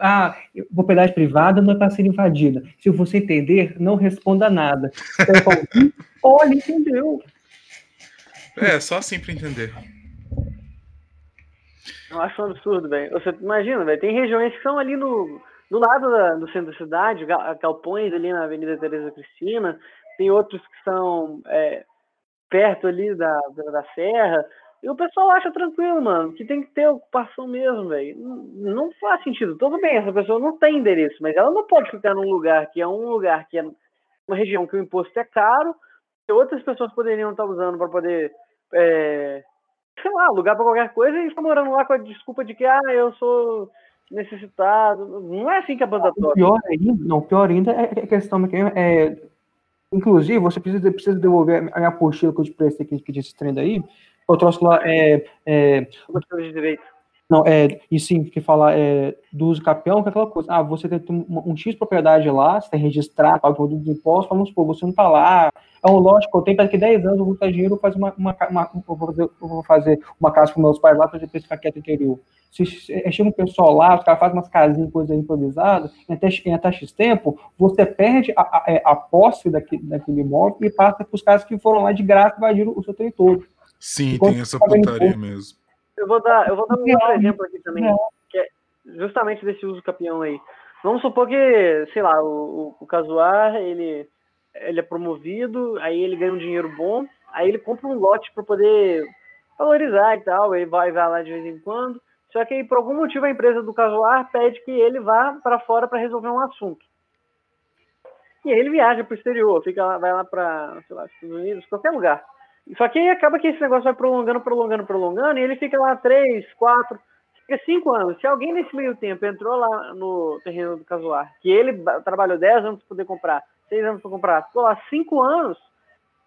ah, propriedade privada não é para ser invadida. Se você entender, não responda nada. <laughs> Olha, entendeu. É, só assim para entender. Eu acho um absurdo, velho. Você imagina, velho, tem regiões que são ali no, do lado da, do centro da cidade, galpões ali na Avenida Teresa Cristina, tem outros que são é, perto ali da, da, da Serra, e o pessoal acha tranquilo, mano, que tem que ter ocupação mesmo, velho. Não, faz sentido. Tudo bem, essa pessoa não tem endereço, mas ela não pode ficar num lugar que é um lugar que é uma região que o imposto é caro, que outras pessoas poderiam estar usando para poder, é, sei lá, alugar para qualquer coisa e ficar morando lá com a desculpa de que, ah, eu sou necessitado. Não é assim que a banda toca. Pior ainda, não, pior ainda é a questão que é, inclusive, você precisa, precisa devolver a minha apostila que eu te prestei aqui, que disse trem aí, o troço lá é. é de direito. Não, é, e sim, que fala é, do uso capião, que é aquela coisa, ah, você tem um, um X propriedade lá, você tem registrado, paga o dos impostos, vamos supor, você não tá lá, é um lógico, eu tenho daqui 10 anos, eu vou ter dinheiro, fazer uma, uma, uma eu vou fazer, eu vou fazer uma casa com meus pais lá para depois ficar quieto interior. Se chega um pessoal lá, os caras fazem umas casinhas, coisa improvisada, em até, em até X tempo, você perde a, a, é, a posse daquele, daquele imóvel e passa para os caras que foram lá de graça e invadiram o seu território. Sim, tem essa putaria mesmo. Eu vou dar, eu vou dar um outro exemplo aqui também, que é justamente desse uso capião aí. Vamos supor que, sei lá, o, o, o Casuar, ele ele é promovido, aí ele ganha um dinheiro bom, aí ele compra um lote para poder valorizar e tal, ele vai, vai lá de vez em quando. Só que aí, por algum motivo a empresa do Casuar pede que ele vá para fora para resolver um assunto. E aí ele viaja para o exterior, fica lá, vai lá para, sei lá, Estados Unidos, qualquer lugar. Só que aí acaba que esse negócio vai prolongando, prolongando, prolongando, e ele fica lá três, quatro, fica cinco anos. Se alguém nesse meio tempo entrou lá no terreno do Casuar, que ele trabalhou dez anos para poder comprar, seis anos para comprar, ficou lá cinco anos,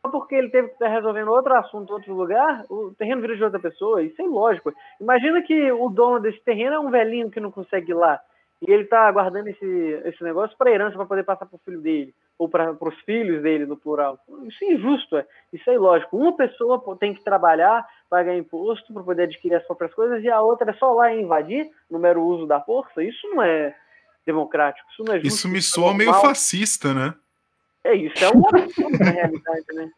só porque ele teve que estar resolvendo outro assunto outro lugar, o terreno vira de outra pessoa. Isso é ilógico. Imagina que o dono desse terreno é um velhinho que não consegue ir lá. E ele está guardando esse, esse negócio para herança, para poder passar para o filho dele, ou para os filhos dele, no plural. Isso é injusto, é. isso é ilógico. Uma pessoa tem que trabalhar, pagar imposto para poder adquirir as próprias coisas, e a outra é só lá invadir no mero uso da força. Isso não é democrático, isso não é justo. Isso me soa meio fascista, né? É isso, é um absurdo na realidade, né?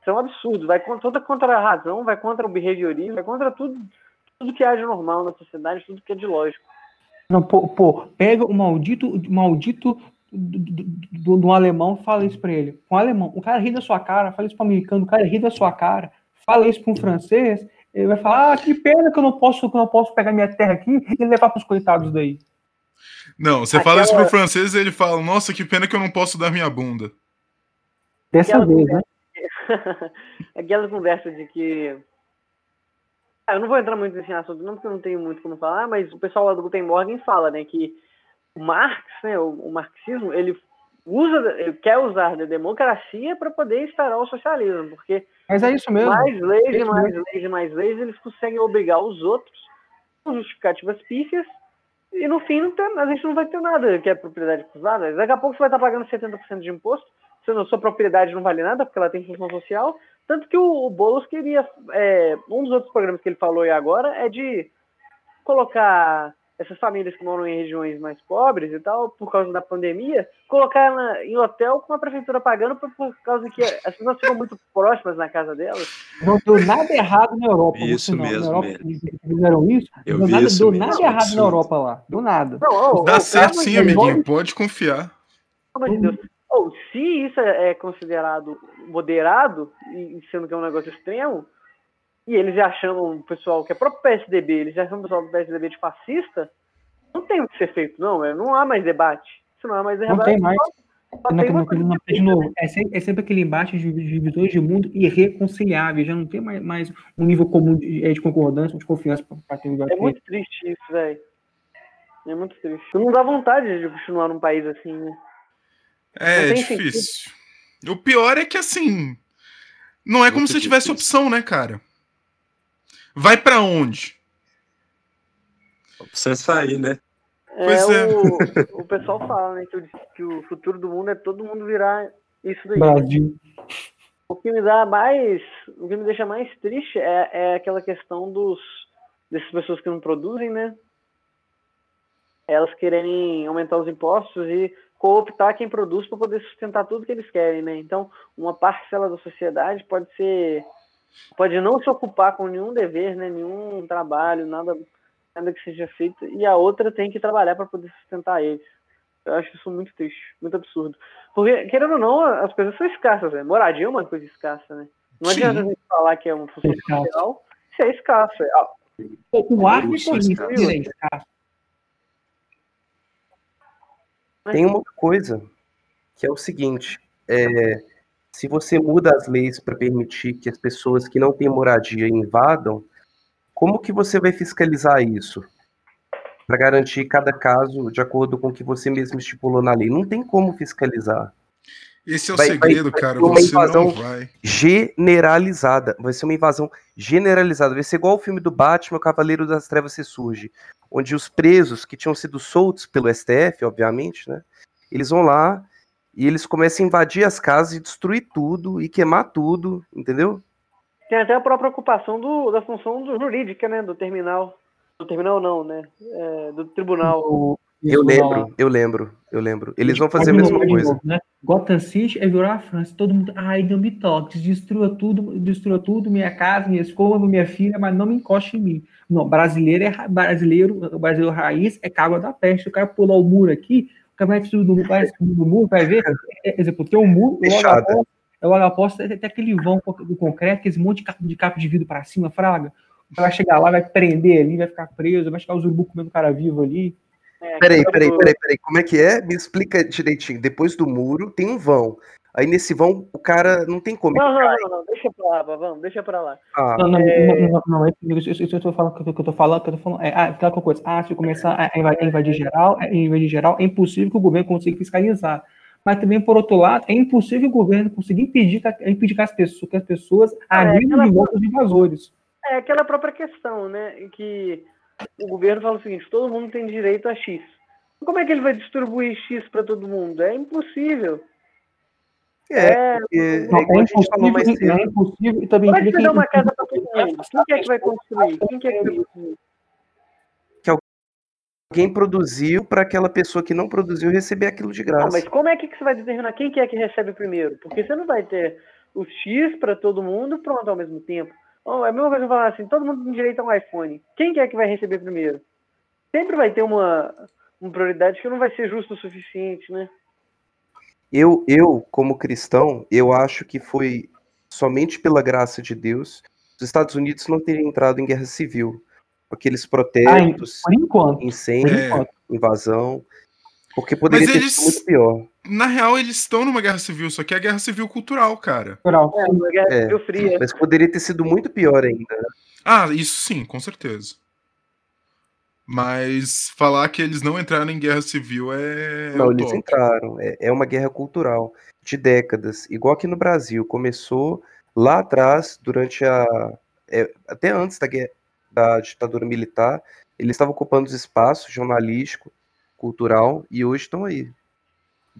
Isso é um absurdo. Vai contra, contra a razão, vai contra o behaviorismo, vai contra tudo, tudo que é de normal na sociedade, tudo que é de lógico. Não, pô, pô pega o maldito, o maldito do, do, do, do alemão, fala isso pra ele. Com um alemão, o cara ri da sua cara, fala isso pro americano, o cara ri da sua cara, fala isso pra um francês, ele vai falar, ah, que pena que eu não posso, que eu não posso pegar minha terra aqui e levar pros coitados daí. Não, você Aquela... fala isso pro francês e ele fala, nossa, que pena que eu não posso dar minha bunda. Dessa Aquela vez, conversa... né? <laughs> Aquela conversa de que ah, eu não vou entrar muito nesse assunto, não, porque eu não tenho muito como falar, mas o pessoal lá do Guten Morgen fala, né, que o Marx, né, o, o marxismo, ele usa, ele quer usar da democracia para poder instaurar o socialismo, porque mas é isso mesmo. mais leis é mais mesmo. leis e mais leis, eles conseguem obrigar os outros com justificativas pífias e no fim não tem, a gente não vai ter nada que é propriedade privada. Daqui a pouco você vai estar pagando 70% de imposto, a sua propriedade não vale nada porque ela tem função social, tanto que o, o Boulos queria. É, um dos outros programas que ele falou aí agora é de colocar essas famílias que moram em regiões mais pobres e tal, por causa da pandemia, colocar ela em hotel com a prefeitura pagando por, por causa que as pessoas ficam muito próximas na casa delas. Não deu nada errado na Europa. Isso não. mesmo. Na Europa, eles fizeram isso. Eu deu vi nada, isso deu mesmo, nada errado absurdo. na Europa lá. Deu nada. Não, oh, Dá oh, certo sim, amiguinho, pode confiar. Pelo amor de Deus. Ou se isso é é considerado moderado, e sendo que é um negócio extremo, e eles já chamam o pessoal que é próprio PSDB, eles já chamam o pessoal do PSDB de fascista, não tem o que ser feito, não, é, não há mais debate. Isso não há mais debate. tem mais. só- só Não, tem não, uma não, não, de novo, é, sempre, é sempre aquele embate de divisores de mundo irreconciliável. Já não tem mais, mais um nível comum de, é, de concordância, de confiança para ter um É debate. muito triste isso, velho. É muito triste. Não dá vontade de continuar num país assim, né? É tem difícil. O pior é que assim. Não é como Muito se tivesse opção, né, cara? Vai pra onde? Você sair, né? Pois é. O, o pessoal fala, né, que o, que o futuro do mundo é todo mundo virar isso daí. Brasil. O que me dá mais, o que me deixa mais triste é, é aquela questão dos dessas pessoas que não produzem, né? Elas quererem aumentar os impostos e cooptar quem produz para poder sustentar tudo que eles querem, né? Então, uma parcela da sociedade pode ser pode não se ocupar com nenhum dever, né, nenhum trabalho, nada nada que seja feito e a outra tem que trabalhar para poder sustentar eles. Eu acho isso muito triste, muito absurdo. Porque, querendo ou não, as coisas são escassas, né? Moradia é uma coisa escassa, né? Não Sim. adianta a gente falar que é uma função social se é escasso. É, O ar de Isso, polícia cara. é escasso. Tem uma coisa que é o seguinte: é, se você muda as leis para permitir que as pessoas que não têm moradia invadam, como que você vai fiscalizar isso? Para garantir cada caso de acordo com o que você mesmo estipulou na lei. Não tem como fiscalizar. Esse é o Vai- segredo, vai- cara. vai uma Você invasão. não vai. Generalizada. Vai ser uma invasão generalizada. Vai ser igual o filme do Batman, o Cavaleiro das Trevas se surge. Onde os presos que tinham sido soltos pelo STF, obviamente, né? Eles vão lá e eles começam a invadir as casas e destruir tudo e queimar tudo, entendeu? Tem até a própria ocupação do, da função do jurídica, né? Do terminal. Do terminal não, né? É, do tribunal. O- Eu lembro, eu lembro, eu lembro. Eles vão fazer a mesma coisa. novo, né? Gotham City é virar a França. Todo mundo. Ai, não me toque. Destrua tudo, destrua tudo, minha casa, minha escova, minha filha, mas não me encoste em mim. Não, brasileiro é ra- brasileiro, o brasileiro raiz é cágua da peste. O cara pular o muro aqui, caminhonete do, do, vai, do muro, vai ver, <laughs> é, exemplo, tem um muro, após, logo após tem aquele vão do concreto, aquele monte de capa de, vidro para cima, fraga. Vai chegar lá, vai prender ali, vai ficar preso, vai chegar os urubu comendo cara vivo ali. É, peraí, peraí, peraí, peraí, como é que é? Me explica direitinho. Depois do muro tem um vão. Aí nesse vão, o cara não tem como. Não, não, não, não, deixa pra lá, vamos, deixa pra lá. Ah. Não, não, é... não, não, não, isso, isso eu tô falando, que eu tô falando, que eu tô falando, é, ah, aquela coisa, ah, se começar a invadir, invadir geral, é, invadir geral, é impossível que o governo consiga fiscalizar. Mas também, por outro lado, é impossível que o governo consiga impedir, impedir que as pessoas, que as pessoas é, de outros invasores. É aquela própria questão, né, que o governo fala o seguinte, todo mundo tem direito a X. Como é que ele vai distribuir X para todo mundo? É impossível. É, é, porque não, é, é, impossível, é impossível e também Como é que você dá uma casa para todo mundo? Quem é que vai construir? Quem que é que vai construir? Que alguém produziu para aquela pessoa que não produziu receber aquilo de graça. Não, mas como é que você vai determinar quem que é que recebe primeiro? Porque você não vai ter o X para todo mundo pronto ao mesmo tempo. Oh, é a mesma coisa que falar assim, todo mundo tem direito a um iPhone. Quem que é que vai receber primeiro? Sempre vai ter uma, uma prioridade que não vai ser justo o suficiente, né? Eu, eu, como cristão, eu acho que foi somente pela graça de Deus os Estados Unidos não teriam entrado em guerra civil. Aqueles protestos, ah, enquanto, incêndio, é. invasão, porque poderia Mas ter eles, sido muito pior. Na real, eles estão numa guerra civil, só que é a guerra civil cultural, cara. Cultural. É, uma guerra é, civil fria. Mas poderia ter sido muito pior ainda. Né? Ah, isso sim, com certeza. Mas falar que eles não entraram em guerra civil é. Não, eles entraram. É, é uma guerra cultural de décadas. Igual aqui no Brasil. Começou lá atrás, durante a. É, até antes da, guerra, da ditadura militar, eles estavam ocupando os espaços jornalístico, cultural, e hoje estão aí.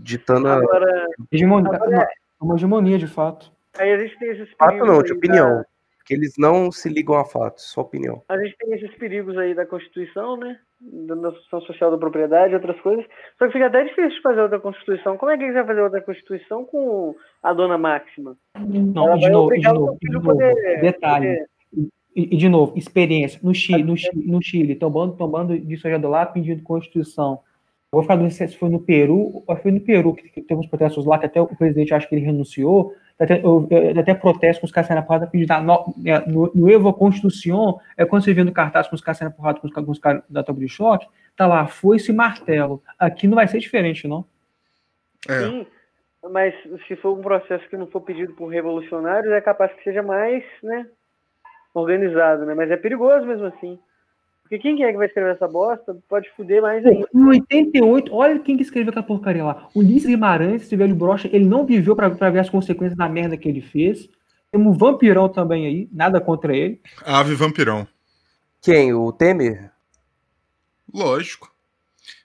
Ditando agora, a. Hegemonia, agora... Uma hegemonia, de fato. Aí a gente tem esses Fato não, de opinião. Da que eles não se ligam a fatos, sua opinião. A gente tem esses perigos aí da Constituição, né? Da Constituição Social da Propriedade, outras coisas. Só que fica até difícil de fazer outra Constituição. Como é que você vai fazer outra Constituição com a dona máxima? Não, de novo, de novo, de novo. Poder, detalhe. Poder... E, e, de novo, experiência. No Chile, no Chile, no Chile tombando, tombando de soja do lá, pedindo Constituição. Vou falar do se foi no Peru, ou foi no Peru que, teve uns protestos lá, que até o presidente acha que ele renunciou, até, até protesto com os caras saindo na porrada pedindo no, é, no, no Evo Constituição, é quando você vê no cartaz com os caras saindo na porrada com os, com os caras da tábua de choque, tá lá, foice e martelo. Aqui não vai ser diferente, não. É. Sim, mas se for um processo que não for pedido por revolucionários, é capaz que seja mais, né, organizado, né? Mas é perigoso mesmo assim. Porque quem é que vai escrever essa bosta pode fuder mais ainda. Em 88, olha quem que escreveu aquela porcaria lá. O Ulisses Guimarães, esse velho brocha, ele não viveu para ver as consequências da merda que ele fez. Temos um vampirão também aí, nada contra ele. Ave vampirão. Quem? O Temer? Lógico.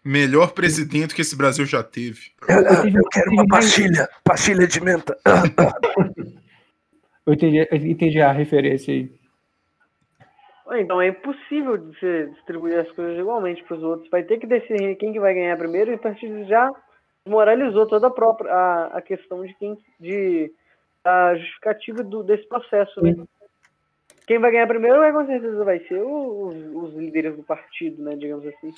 Melhor presidente que esse Brasil já teve. Eu, eu, eu quero uma pastilha, pastilha de menta. <laughs> eu entendi, eu entendi a referência aí. Então é impossível de você distribuir as coisas igualmente para os outros. Vai ter que decidir quem que vai ganhar primeiro e a partir de já moralizou toda a própria a, a questão de quem de a justificativa do, desse processo, né? Quem vai ganhar primeiro vai com certeza vai ser os, os líderes do partido, né, digamos assim.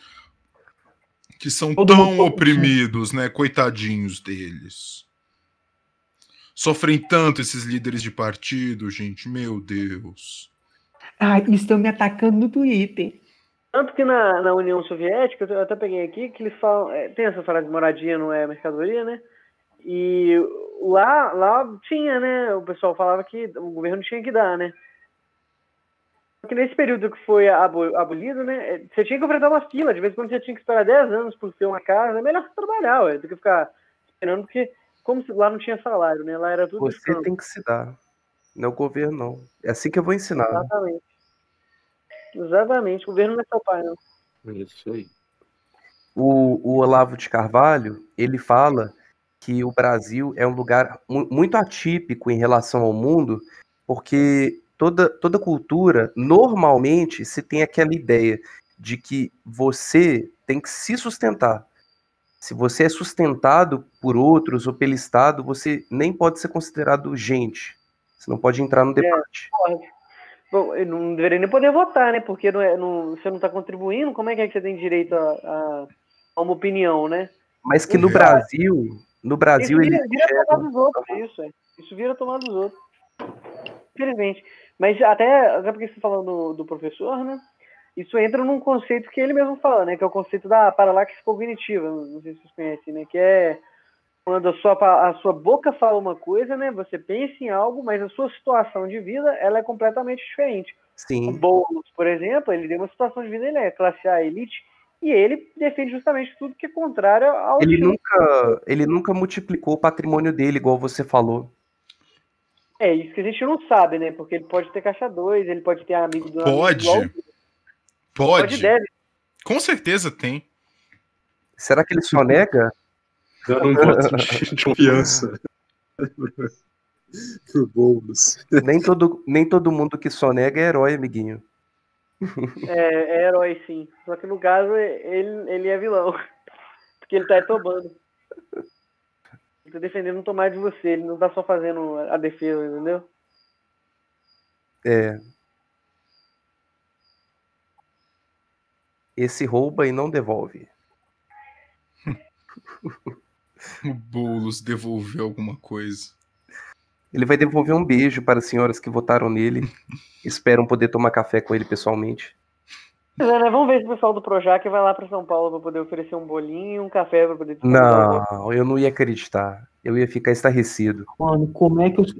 Que são Todo tão oprimidos, né, coitadinhos deles. Sofrem tanto esses líderes de partido, gente, meu Deus. Ah, estão me atacando no Twitter. Tanto que na, na União Soviética, eu até peguei aqui, que eles falam. É, tem essa frase de moradia não é mercadoria, né? E lá, lá tinha, né? O pessoal falava que o governo tinha que dar, né? Porque nesse período que foi abolido, né? É, você tinha que enfrentar uma fila, de vez em quando você tinha que esperar 10 anos por ter uma casa, é melhor trabalhar, ué, do que ficar esperando, porque como lá não tinha salário, né? Lá era tudo. Você tem que se dar. Não é o governo, não. É assim que eu vou ensinar. Exatamente. Exatamente. O governo não é seu pai, não. Isso aí. O, o Olavo de Carvalho, ele fala que o Brasil é um lugar muito atípico em relação ao mundo, porque toda, toda cultura, normalmente, se tem aquela ideia de que você tem que se sustentar. Se você é sustentado por outros ou pelo Estado, você nem pode ser considerado gente. Você não pode entrar no é, debate. É, Bom, eu não deveria nem poder votar, né? Porque não é, não, você não está contribuindo, como é que, é que você tem direito a, a, a, uma opinião, né? Mas que no Brasil, no Brasil isso ele vira, vira tomar dos outros, isso, é. Isso vira tomar dos outros. Infelizmente. Mas até, até porque você tá falando do, do professor, né? Isso entra num conceito que ele mesmo fala, né? Que é o conceito da paralaxe cognitiva. Não sei se vocês conhecem, né? Que é quando a sua, a sua boca fala uma coisa, né? Você pensa em algo, mas a sua situação de vida ela é completamente diferente. O sim, Boulos, por exemplo, ele tem uma situação de vida, ele é classe A elite, e ele defende justamente tudo que é contrário ao ele nunca, ele nunca multiplicou o patrimônio dele, igual você falou. É isso que a gente não sabe, né? Porque ele pode ter caixa 2, ele pode ter amigo do amigo Pode. igual- Pode. pode deve. Com certeza tem. Será que ele só nega? Dando um voto de, confiança <laughs> pro Boulos. Nem todo, nem todo mundo que só nega é herói, amiguinho. <laughs> É, é herói, sim. Só que no caso, ele, ele é vilão. <laughs> Porque ele tá tomando. Ele tá defendendo não tomar de você, ele não tá só fazendo a defesa, entendeu? É. Esse rouba e não devolve. O Boulos devolveu alguma coisa. Ele vai devolver um beijo para as senhoras que votaram nele. <laughs> Esperam poder tomar café com ele pessoalmente. Pois é, né? Vamos ver se o pessoal do Projac vai lá pra São Paulo pra poder oferecer um bolinho, um café pra poder Não, eu não ia acreditar. Eu ia ficar estarrecido. Mano, como é que os.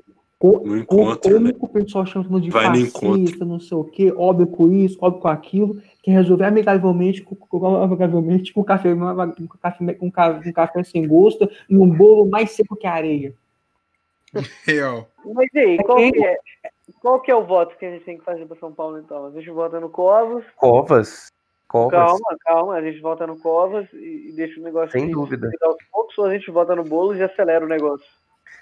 Co- No co- encontro, como né? o pessoal chama de Vai no fascista, não sei o quê, óbvio com isso, óbvio com aquilo, que resolver amigavelmente, com, com- amigavelmente com café, com café, com ca- com café sem gosto e um bolo mais seco que a areia. Real. Mas e aí, É qual quem- que é, qual que é o voto que a gente tem que fazer pra São Paulo, então? A gente vota no Covas. Covas. Covas. Calma, calma, a gente vota no Covas e, e deixa o negócio Sem se dúvida. aos poucos, ou a gente vota no bolo e acelera o negócio.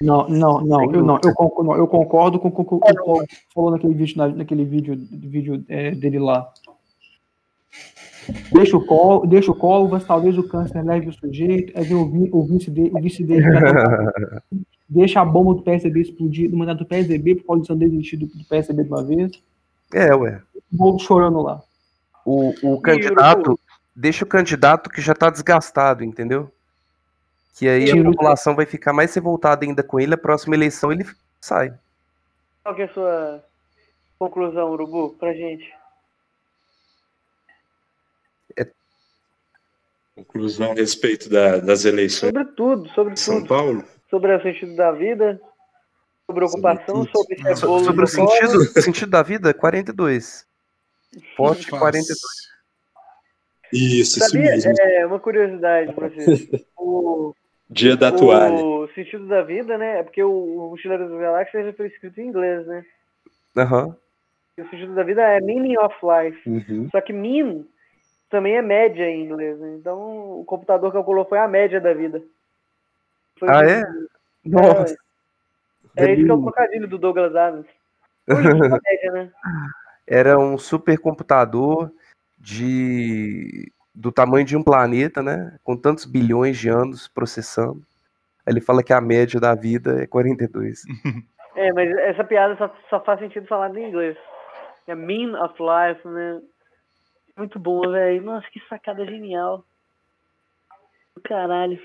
Não, não, não, eu, não, eu concordo, não, eu concordo com, com o que o Paulo falou naquele vídeo, na- naquele vídeo, vídeo é, dele lá. Deixa o colo, deixa o colo, mas talvez o câncer leve o sujeito, é ver o, o vice dele, o vice dele deixa a bomba do PSDB explodir, do mandato do PSDB, por causa de desistir do, do PSDB de uma vez, É, ué. o Bolo chorando lá. O, o candidato. Deixa o candidato que já tá desgastado, entendeu? Que aí a população vai ficar mais revoltada ainda com ele. A próxima eleição ele sai. Qual que é a sua conclusão, Urubu, pra gente? Conclusão a respeito da- das eleições Sobre tudo, sobre São tudo. Paulo. Sobre o sentido da vida, sobre a ocupação, Sobre sobre é So- bolo sobre o sentido, sentido da vida, 42. Forte Fácil. 42. Isso, isso Sabia? mesmo. É, uma curiosidade pra vocês. <laughs> O, Dia da toalha. o sentido da vida, né? É porque o, o Mochileiro das Galáxias já foi escrito em inglês, né? Aham. E o sentido da vida é meaning of life. Uhum. Só que mean também é média em inglês, né? Então o computador calculou foi a média da vida. Foi Ah, é? Nossa. É isso que é o trocadilho do Douglas Adams. É <laughs> média, né? Era um supercomputador de do tamanho de um planeta, né? Com tantos bilhões de anos processando. Aí Ele fala que a média da vida é 42. <laughs> É, mas essa piada só, só faz sentido falar em inglês. É mean of life, né? Muito bom, velho. Nossa, que sacada genial. Caralho.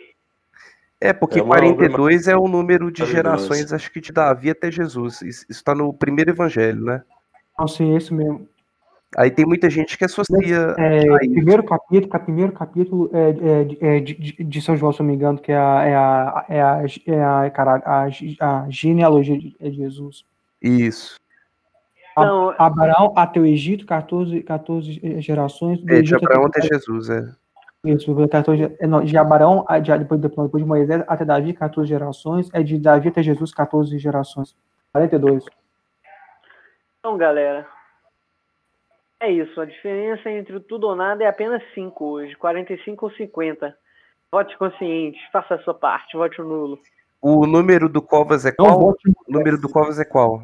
É, porque É uma 42 é o número de gerações, acho que de Davi até Jesus. Isso está no primeiro evangelho, né? Não sei, é isso mesmo. Aí tem muita gente que associa. É, a isso. primeiro capítulo, ca- primeiro capítulo é, é, de- é de, de- de São João, se eu não me engano, que é a, é a, é a, é a, caralho, a, a genealogia de, é de Jesus. Isso. A- Não, Abraão até o Egito, 14, 14 gerações. Do É, de Egito Abraão até, até Jesus, é. isso, 14, é, não, de Abraão, a- de, depois, depois de Moisés até Davi, 14 gerações. É de Davi até Jesus, 14 gerações. 42. Então, galera. É isso. A diferença entre o tudo ou nada é apenas 5 hoje. 45 ou 50. Vote consciente. Faça a sua parte. Vote o nulo. O número do Covas é Não qual? vote O número do Covas é qual?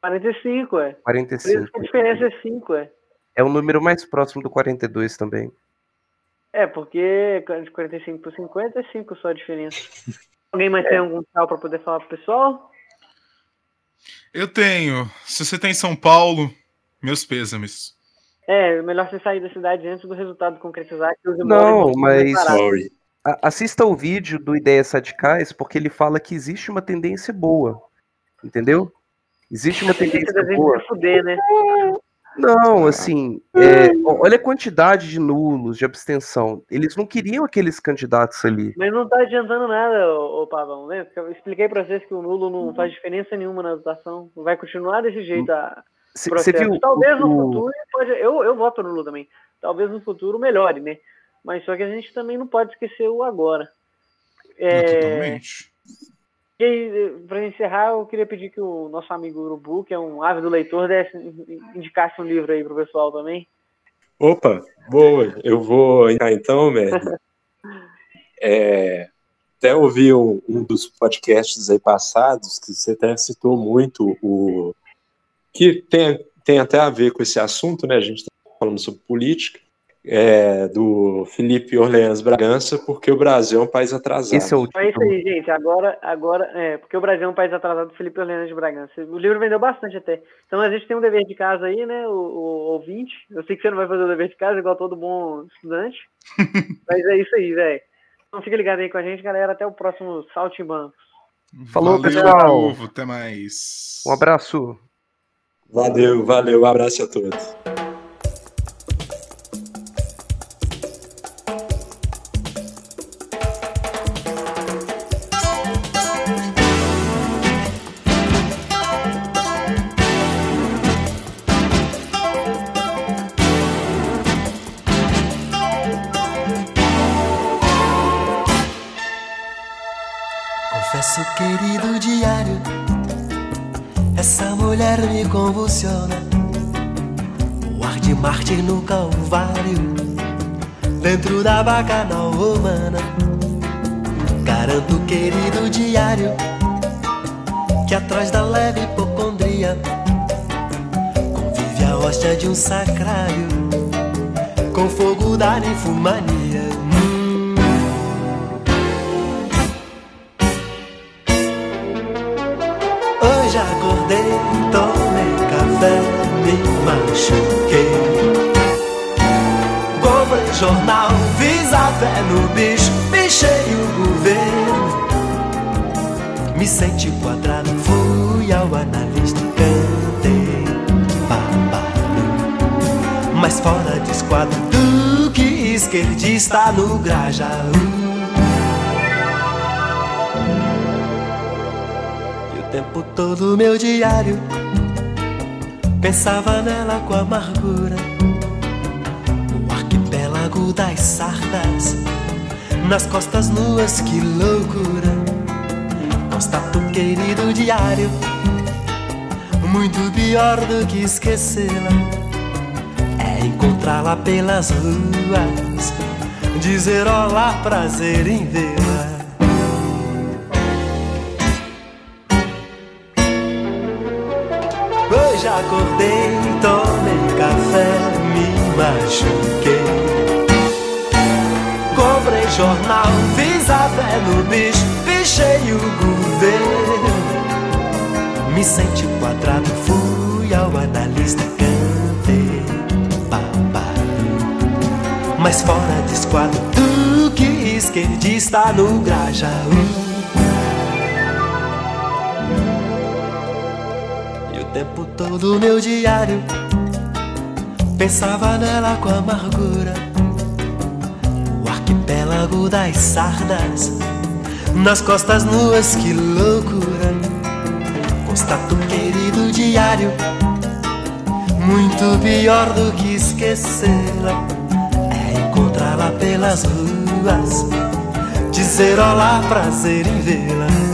45, é. Por isso 45. que a diferença é 5, é. É o número mais próximo do 42 também. É, porque de 45 por 50 é 5 só a diferença. <laughs> Alguém mais tem algum tchau pra poder falar pro pessoal? Eu tenho. Se você tem São Paulo, meus pêsames. É, melhor você sair da cidade antes do resultado concretizar que os Não, mas- assista o vídeo do Ideias Radicais, porque ele fala que existe uma tendência boa. Entendeu? Existe uma tendência boa. Fuder, né? Não, assim, é, olha a quantidade de nulos, de abstenção. Eles não queriam aqueles candidatos ali. Mas não tá adiantando nada, ô, ô Pavão, né? Eu expliquei pra vocês que o nulo não faz diferença nenhuma na votação. Vai continuar desse jeito a Você viu? Talvez no futuro pode. Eu, eu voto nulo também. Talvez no futuro melhore, né? Mas só que a gente também não pode esquecer o agora. É, Totalmente. E aí, pra encerrar, eu queria pedir que o nosso amigo Urubu, que é um ávido leitor, desse, indicasse um livro aí pro pessoal também. Opa, boa. Eu vou entrar então, merda. <laughs> É, até ouvi um, um dos podcasts aí passados que você até citou muito o que tem, tem até a ver com esse assunto, né? A gente está falando sobre política. é, do Felipe Orleans Bragança, porque o Brasil é um país atrasado. Esse é o É isso aí, gente. Agora, agora é, porque o Brasil é um país atrasado, Felipe Orleans Bragança. O livro vendeu bastante até. Então a gente tem um dever de casa aí, né, o, o ouvinte. Eu sei que você não vai fazer o dever de casa, igual todo bom estudante. <laughs> Mas é isso aí, velho. Então fica ligado aí com a gente, galera. Até o próximo Saltimbancos. Falou, Valeu, pessoal. povo. Até mais. Um abraço. Valeu, valeu, um abraço a todos. Bacanal romana. Garanto, querido diário, que atrás da leve hipocondria convive a hóstia de um sacrário com fogo da ninfomania. Fora de esquadro do que esquerdista no Grajaú. E o tempo todo meu diário pensava nela com amargura. O arquipélago das sardas, nas costas nuas, que loucura. Constato, querido diário, muito pior do que esquecê-la. Encontrá-la pelas ruas, dizer olá, prazer em vê-la. Hoje acordei, tomei café, me machuquei. Comprei jornal, fiz a fé no bicho, bichei o governo. Me senti quadrado, fui ao analista, Mas fora de esquadro, do que esquerdista no Grajaú. E o tempo todo meu diário pensava nela com amargura. O arquipélago das sardas, nas costas nuas, que loucura. Constato, querido diário, muito pior do que esquecê-la. É encontrá-la pelas ruas, dizer olá, prazer em vê-la.